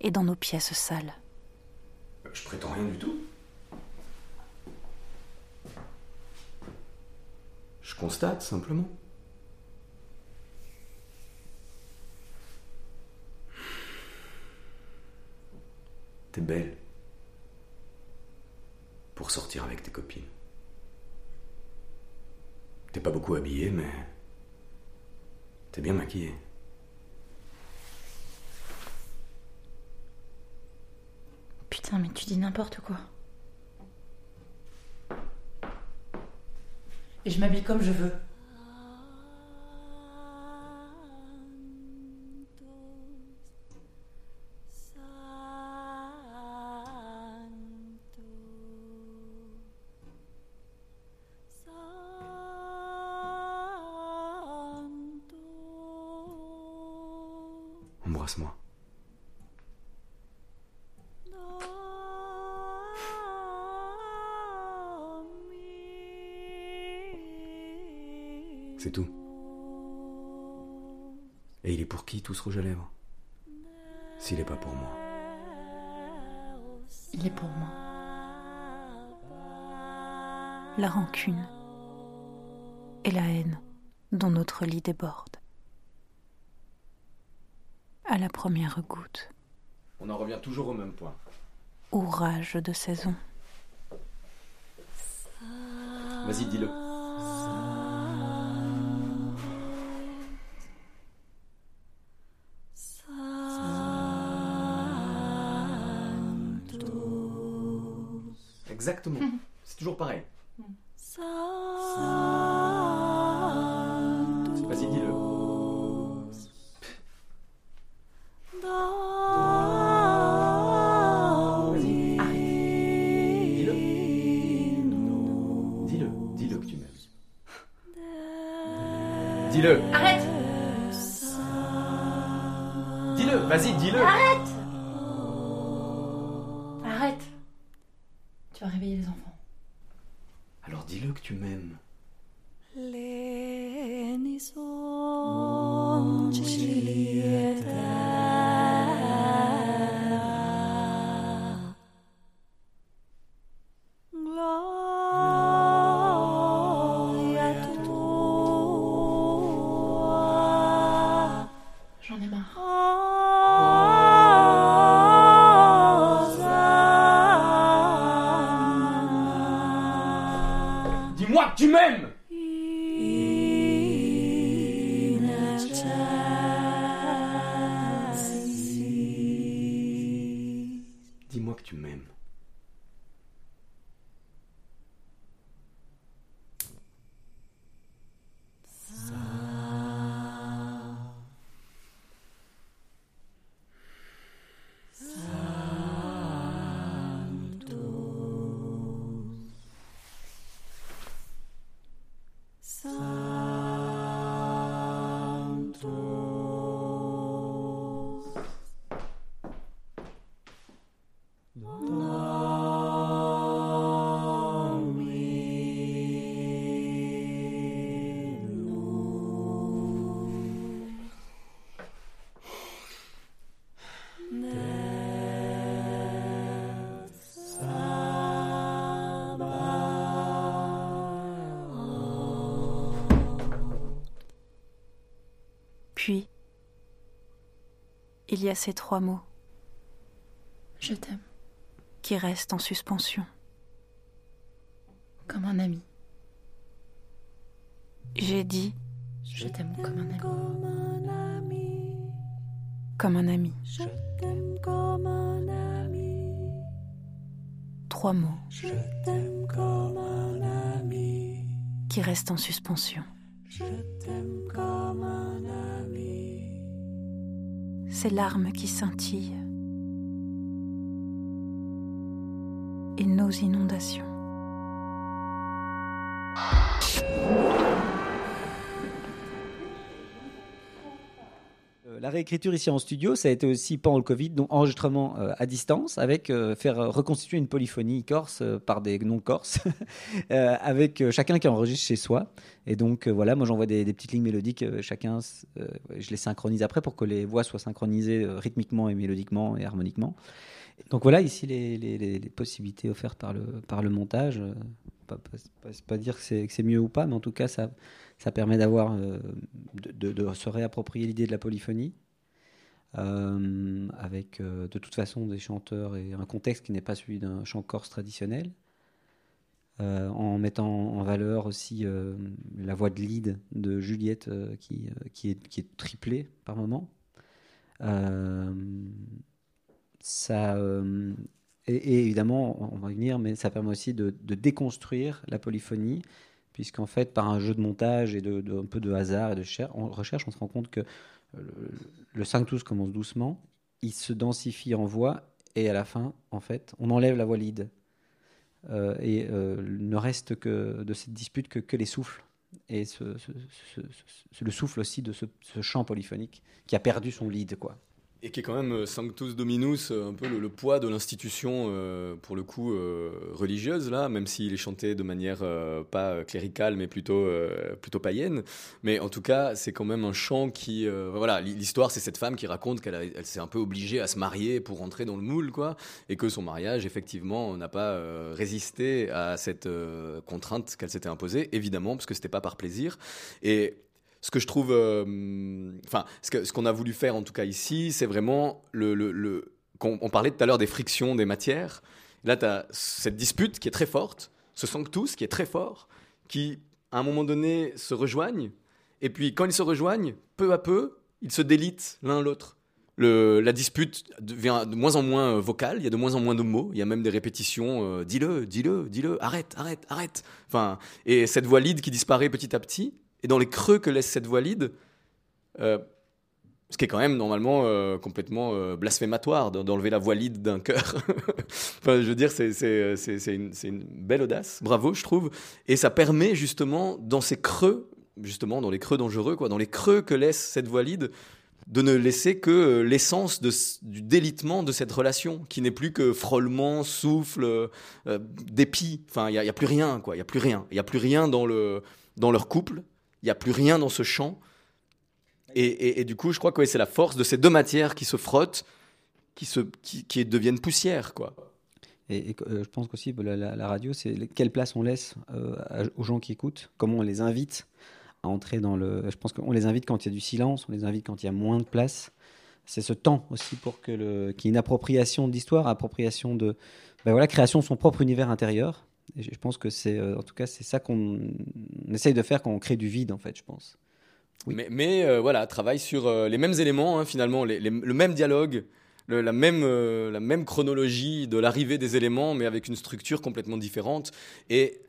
et dans nos pièces sales. Je prétends rien du tout. Je constate simplement. T'es belle. Pour sortir avec tes copines. T'es pas beaucoup habillée, mais. T'es bien maquillée. Putain, mais tu dis n'importe quoi. Et je m'habille comme je veux. Et il est pour qui tout ce rouge à lèvres? S'il est pas pour moi. Il est pour moi. La rancune et la haine dont notre lit déborde. À la première goutte, On en revient toujours au même point. ouvrage de saison. Vas-y, dis-le. Exactement. C'est toujours pareil. Vas-y, dis-le. Vas-y. Dis-le. Dis-le. Dis-le que tu m'aimes. Dis-le. Arrête Dis-le. Vas-y, dis-le. Arrête Alors dis-le que tu m'aimes. Tu m'aimes. Il y a ces trois mots Je t'aime. qui restent en suspension. Comme un ami. J'ai dit Je t'aime comme un ami. comme un ami. Je t'aime comme un ami. Trois mots Je t'aime comme un ami. qui restent en suspension. Je t'aime comme un ami. Ces larmes qui scintillent. Et nos inondations. La réécriture ici en studio, ça a été aussi pendant le Covid, donc enregistrement euh, à distance, avec euh, faire euh, reconstituer une polyphonie corse par des non-corses, avec chacun qui enregistre chez soi. Et donc voilà, moi j'envoie des, petites lignes mélodiques, chacun, je les synchronise après pour que les voix soient synchronisées rythmiquement et mélodiquement et harmoniquement. Donc voilà ici les- les possibilités offertes par le, par le montage. Pas, pas, pas- dire que c'est mieux ou pas, mais en tout cas ça, permet d'avoir euh, de, se réapproprier l'idée de la polyphonie. euh, avec euh, de toute façon des chanteurs et un contexte qui n'est pas celui d'un chant corse traditionnel, en mettant en valeur aussi la voix de lead de Juliette qui, est, qui est triplée par moment. Ça, et, évidemment, on va y venir, mais ça permet aussi de, déconstruire la polyphonie, puisqu'en fait, par un jeu de montage et de, un peu de hasard et de recherche, on se rend compte que le, le 5-12 commence doucement, il se densifie en voix, et à la fin, en fait, on enlève la voix lead. Euh, et euh, ne reste que de cette dispute que, les souffles. Et ce, le souffle aussi de ce, chant polyphonique qui a perdu son lead, quoi. Et qui est quand même euh, Sanctus Dominus, euh, un peu le, poids de l'institution, euh, pour le coup, religieuse, là, même s'il est chanté de manière pas cléricale, mais plutôt, plutôt païenne. Mais en tout cas, c'est quand même un chant qui. voilà, l'histoire, c'est cette femme qui raconte qu'elle s'est un peu obligée à se marier pour rentrer dans le moule, quoi. Et que son mariage, effectivement, n'a pas résisté à cette contrainte qu'elle s'était imposée, évidemment, parce que c'était pas par plaisir. Et ce que je trouve, euh, enfin, ce qu'on a voulu faire en tout cas ici, c'est vraiment le, le, le- on parlait tout à l'heure des frictions des matières. Là, tu as cette dispute qui est très forte, ce sanctus qui est très fort, qui à un moment donné se rejoignent, et puis quand ils se rejoignent, peu à peu, ils se délitent l'un l'autre. La dispute devient de moins en moins euh, vocale, il y a de moins en moins de mots, il y a même des répétitions, euh, dis-le, dis-le, dis-le, arrête, arrête, arrête. Enfin, et cette voix lead qui disparaît petit à petit, et dans les creux que laisse cette voix lead, euh, ce qui est quand même normalement euh, complètement euh, blasphématoire d'en- d'enlever la voix lead d'un chœur. enfin, je veux dire, c'est- une, une belle audace, bravo, je trouve. Et ça permet justement, dans ces creux, justement, dans les creux dangereux, quoi, dans les creux que laisse cette voix lead, de ne laisser que l'essence du délitement de cette relation, qui n'est plus que frôlement, souffle, dépit. Enfin, il n'y a plus rien, quoi. Il n'y a plus rien. Il n'y a plus rien dans, le, dans leur couple. Il n'y a plus rien dans ce chant. Et, du coup, je crois que c'est la force de ces deux matières qui se frottent, qui, deviennent poussière, quoi. Et, euh, je pense qu'aussi la, la- radio, c'est quelle place on laisse euh, aux gens qui écoutent, comment on les invite à entrer dans le. Je pense qu'on les invite quand il y a du silence, on les invite quand il y a moins de place. C'est ce temps aussi pour que le, qu'il y ait une appropriation de l'histoire, appropriation de, ben voilà, création de son propre univers intérieur. Je pense que c'est, euh, en tout cas, c'est ça qu'on on essaye de faire quand on crée du vide, en fait, je pense. Mais, mais, euh, voilà, travaille sur euh, les mêmes éléments, hein, finalement, le même dialogue, la, même, la même chronologie de l'arrivée des éléments, mais avec une structure complètement différente. Et,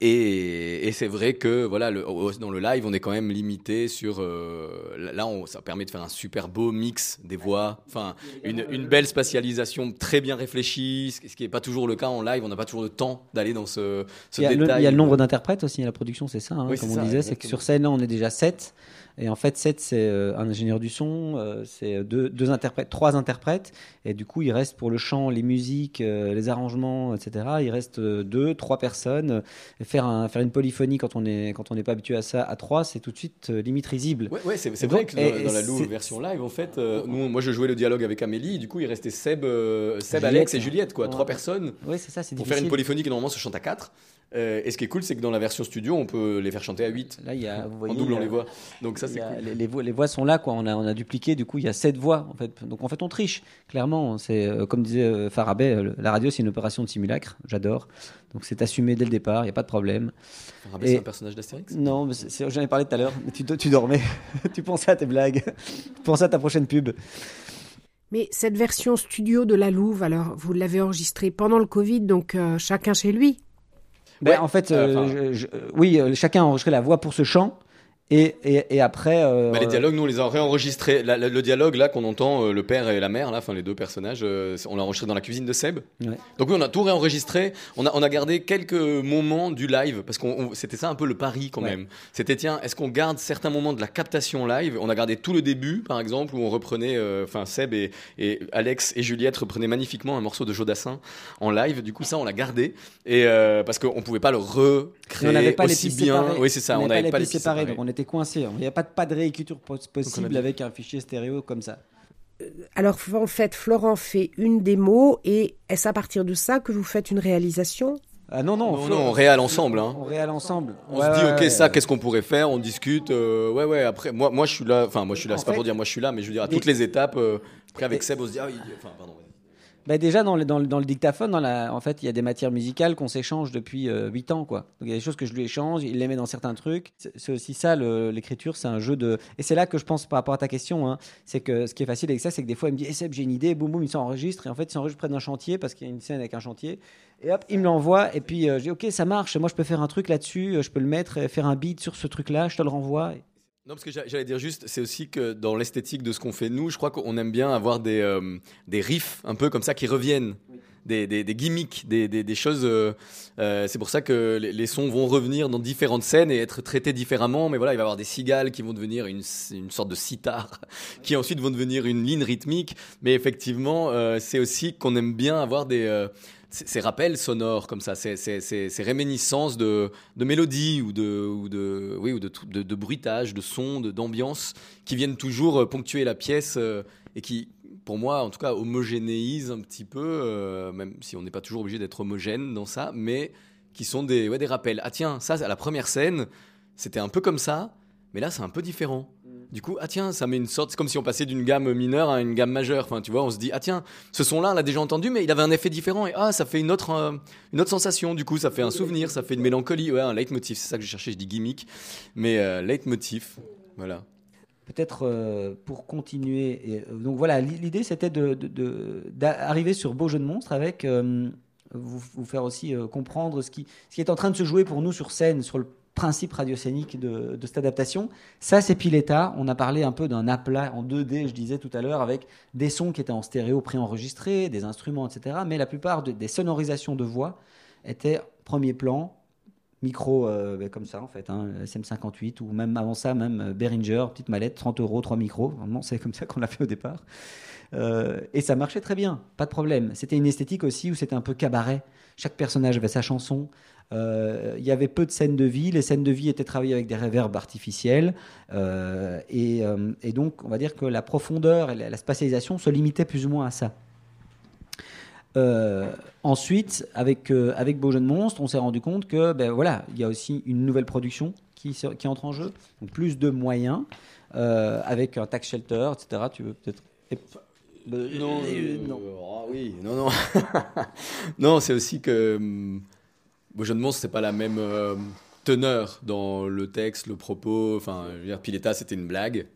et, et c'est vrai que voilà, le- dans le live, on est quand même limité sur. euh, là, on- ça permet de faire un super beau mix des voix, enfin, une, une belle spatialisation très bien réfléchie, ce qui n'est pas toujours le cas en live. On n'a pas toujours le temps d'aller dans ce, ce Il y, a le, détail. il y a le nombre d'interprètes aussi, la production, c'est ça. hein, Oui, comme on ça, disait, c'est que sur scène, là, on est déjà 7. Et en fait, 7, c'est euh, un ingénieur du son, euh, c'est deux, deux interprètes, trois interprètes. Et du coup, il reste pour le chant, les musiques, euh, les arrangements, etc. Il reste euh, deux, trois personnes. Et faire, un, faire une polyphonie quand on n'est pas habitué à ça à trois, c'est tout de suite euh, limite risible. Ouais, ouais, c'est vrai que dans, la c'est- version live, en fait, euh, nous, moi je jouais le dialogue avec Amélie, et du coup il restait Seb, euh, Seb Juliette. Alex et Juliette, quoi, Ouais. trois personnes. Ouais, c'est ça, c'est Pour faire une polyphonie qui normalement se chante à 4. et ce qui est cool, c'est que dans la version studio, on peut les faire chanter à 8. Là, il y a, vous en voyez, doublant il y a- les voix. Donc ça, c'est cool. les, les voix, les voix sont là, quoi. On a, on a dupliqué, du coup, il y a sept voix, en fait. Donc, en fait, on triche, clairement. C'est, euh, comme disait euh, Farabet, euh, la radio, c'est une opération de simulacre. J'adore. Donc, c'est assumé dès le départ, il n'y a pas de problème. Farabet, c'est un personnage d'Astérix? Non, mais c'est- c'est- j'en ai parlé tout à l'heure. mais Tu, tu dormais. tu pensais à tes blagues. tu pensais à ta prochaine pub. Mais cette version studio de la Louve, alors vous l'avez enregistrée pendant le Covid, donc euh, chacun chez lui. Ben, en fait, euh, euh, je- je- oui, euh, chacun a enregistré la voix pour ce chant. Et, et, et après. euh, Bah, les dialogues, nous, on les a réenregistrés. La- la- le dialogue, là, qu'on entend, euh, le père et la mère, là, enfin, les deux personnages, euh, on l'a enregistré dans la cuisine de Seb. Ouais. Donc, oui, on a tout réenregistré. On a, on a gardé quelques moments du live, parce que c'était ça un peu le pari, quand Ouais. même. C'était, tiens, est-ce qu'on garde certains moments de la captation live? On a gardé tout le début, par exemple, où on reprenait, euh, enfin, Seb et, et Alex et Juliette reprenaient magnifiquement un morceau de Jodassin en live. Du coup, ça, on l'a gardé. Et, euh, parce qu'on pouvait pas le recréer on pas les aussi bien. Oui, c'est ça, on n'avait pas les donc on était coincés. Il n'y a pas, de- pas de réécriture pos- possible dit- avec un fichier stéréo comme ça. Alors en fait, Florent fait une démo et est-ce à partir de ça que vous faites une réalisation? Ah non, non, Non, Flo- non, on réal ensemble. Hein. On réal ensemble. On Ouais, se dit, ouais, ok, ouais. ça, qu'est-ce qu'on pourrait faire? On discute. euh, ouais, ouais, après, moi, moi, je suis là. Enfin, moi, je suis là, c'est pas fait- pour dire moi, je suis là, mais je veux dire, à Mais- toutes les étapes. euh, après, avec Et- Seb, on se dit, ah oui, enfin, pardon. Bah déjà dans le, dans, le, dans le dictaphone, dans la, en fait, il y a des matières musicales qu'on s'échange depuis euh, 8 ans, quoi. Il y a des choses que je lui échange, il les met dans certains trucs. C'est aussi ça, l'écriture, c'est un jeu de. Et c'est là que je pense par rapport à ta question, hein, c'est que ce qui est facile avec ça, c'est que des fois il me dit, eh Seb, j'ai une idée, boum boum, il s'enregistre, et en fait il s'enregistre près d'un chantier parce qu'il y a une scène avec un chantier, et hop, il me l'envoie, et puis euh, je dis, ok, ça marche, moi je peux faire un truc là-dessus, euh, je peux le mettre, et faire un beat sur ce truc-là, je te le renvoie. Non, parce que j'a- j'allais dire juste, c'est aussi que dans l'esthétique de ce qu'on fait nous, je crois qu'on aime bien avoir des, euh, des riffs un peu comme ça qui reviennent. Des, des, des gimmicks, des, des, des choses. euh, euh, c'est pour ça que les, les sons vont revenir dans différentes scènes et être traités différemment. Mais voilà, il va y avoir des cigales qui vont devenir une, une sorte de sitar, qui ensuite vont devenir une ligne rythmique. Mais effectivement, euh, c'est aussi qu'on aime bien avoir des. Ces rappels sonores comme ça, ces, ces, ces- ces réminiscences de, mélodies ou de, ou de, oui, ou de, de, de sons, d'ambiance qui viennent toujours euh, ponctuer la pièce euh, et qui, pour moi, en tout cas, homogénéisent un petit peu, euh, même si on n'est pas toujours obligé d'être homogène dans ça, mais qui sont des, ouais, des rappels. Ah tiens, ça, à la première scène, c'était un peu comme ça, mais là, c'est un peu différent. Du coup, ah tiens, ça met une sorte, c'est comme si on passait d'une gamme mineure à une gamme majeure. Enfin, tu vois, on se dit, ah tiens, ce son-là, on l'a déjà entendu, mais il avait un effet différent. Et ah, ça fait une autre, euh, une autre sensation. Du coup, ça fait un souvenir, ça fait une mélancolie. Ouais, un leitmotiv, c'est ça que je cherchais, je dis gimmick. Mais euh, leitmotiv, voilà. Peut-être euh, pour continuer. et, donc voilà, l'i- l'idée c'était de, de- d'arriver sur Beau jeu de monstre avec vous, faire aussi comprendre ce qui, ce qui est en train de se jouer pour nous sur scène, sur le principe radioscénique de, cette adaptation. Ça, c'est Pileta. On a parlé un peu d'un aplat en 2D, je disais tout à l'heure, avec des sons qui étaient en stéréo préenregistrés, des instruments, etc. Mais la plupart de- des sonorisations de voix étaient premier plan, micro euh, ben, comme ça en fait, hein, SM58 ou même avant ça, même euh, Behringer, petite mallette, 30 euros, 3 micros. Vraiment, c'est comme ça qu'on l'a fait au départ. Euh, et ça marchait très bien, pas de problème. C'était une esthétique aussi où c'était un peu cabaret. Chaque personnage avait sa chanson. Euh, Il y avait peu de scènes de vie. Les scènes de vie étaient travaillées avec des réverbes artificiels. Euh, et, euh, et donc, on va dire que la profondeur et la, la spatialisation se limitaient plus ou moins à ça. Euh, ensuite, avec, euh, avec Beau Jeune Monstre, on s'est rendu compte que ben, voilà, il y a aussi une nouvelle production qui, entre en jeu, donc plus de moyens, euh, avec un tax shelter, etc. Tu veux peut-être. Non, euh, euh, ah oui, non, non. non, c'est aussi que hum, Beau Jeu de Monstre, c'est pas la même euh, teneur dans le texte, le propos. Enfin, c'était une blague.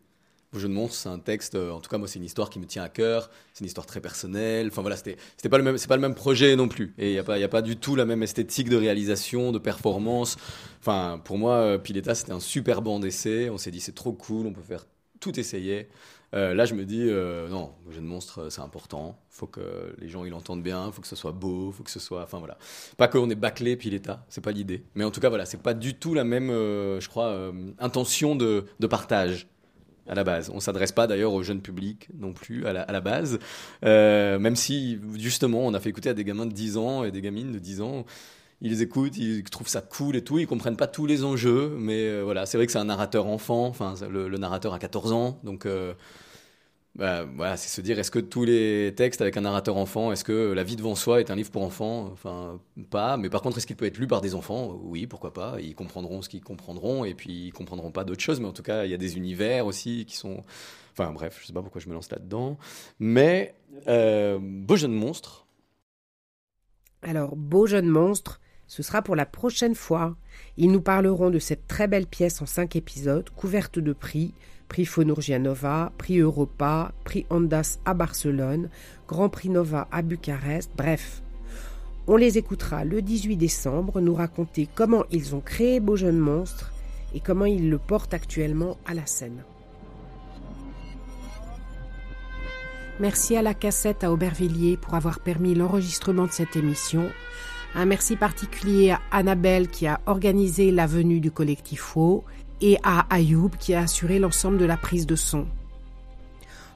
Beau Jeu de Monstre, c'est un texte. euh, en tout cas, moi, c'est une histoire qui me tient à cœur. C'est une histoire très personnelle. Enfin voilà, c'était, pas le même, c'est pas le même projet non plus. Et il y a pas, a pas du tout la même esthétique de réalisation, de performance. Enfin, pour moi, euh, Pileta, c'était un super banc d'essai. On s'est dit, c'est trop cool, on peut faire tout essayer. Euh, là, je me dis, euh, non, jeu de monstre, euh, c'est important. faut que les gens ils l'entendent bien, faut que ce soit beau, faut que ce soit. Enfin voilà. Pas qu'on est bâclé puis l'état, c'est pas l'idée. Mais en tout cas, voilà, c'est pas du tout la même, je crois, intention de, partage à la base. On s'adresse pas d'ailleurs au jeune public non plus à la, à la base. Même si, justement, on a fait écouter à des gamins de 10 ans et des gamines de 10 ans. Ils écoutent, ils trouvent ça cool et tout, ils comprennent pas tous les enjeux, mais euh, voilà, c'est vrai que c'est un narrateur enfant, enfin le, le narrateur a 14 ans, donc euh, bah, voilà, c'est se dire est-ce que tous les textes avec un narrateur enfant, est-ce que La vie devant soi est un livre pour enfants? Enfin, pas. Mais par contre, est-ce qu'il peut être lu par des enfants? Oui, pourquoi pas. Ils comprendront ce qu'ils comprendront et puis ils comprendront pas d'autres choses. Mais en tout cas, il y a des univers aussi qui sont. Enfin, bref, je sais pas pourquoi je me lance là-dedans. Mais euh, Beau jeune monstre. Alors, Beau jeune monstre, ce sera pour la prochaine fois. Ils nous parleront de cette très belle pièce en cinq épisodes, couverte de prix, prix Fonurgia Nova, prix Europa, prix Ondas à Barcelone, Grand Prix Nova à Bucarest, bref. On les écoutera le 18 décembre nous raconter comment ils ont créé Beau jeune monstre et comment ils le portent actuellement à la scène. Merci à la cassette à Aubervilliers pour avoir permis l'enregistrement de cette émission. Un merci particulier à Annabelle qui a organisé la venue du collectif Faux et à Ayoub qui a assuré l'ensemble de la prise de son.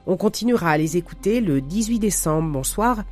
On continuera à les écouter le 18 décembre. Bonsoir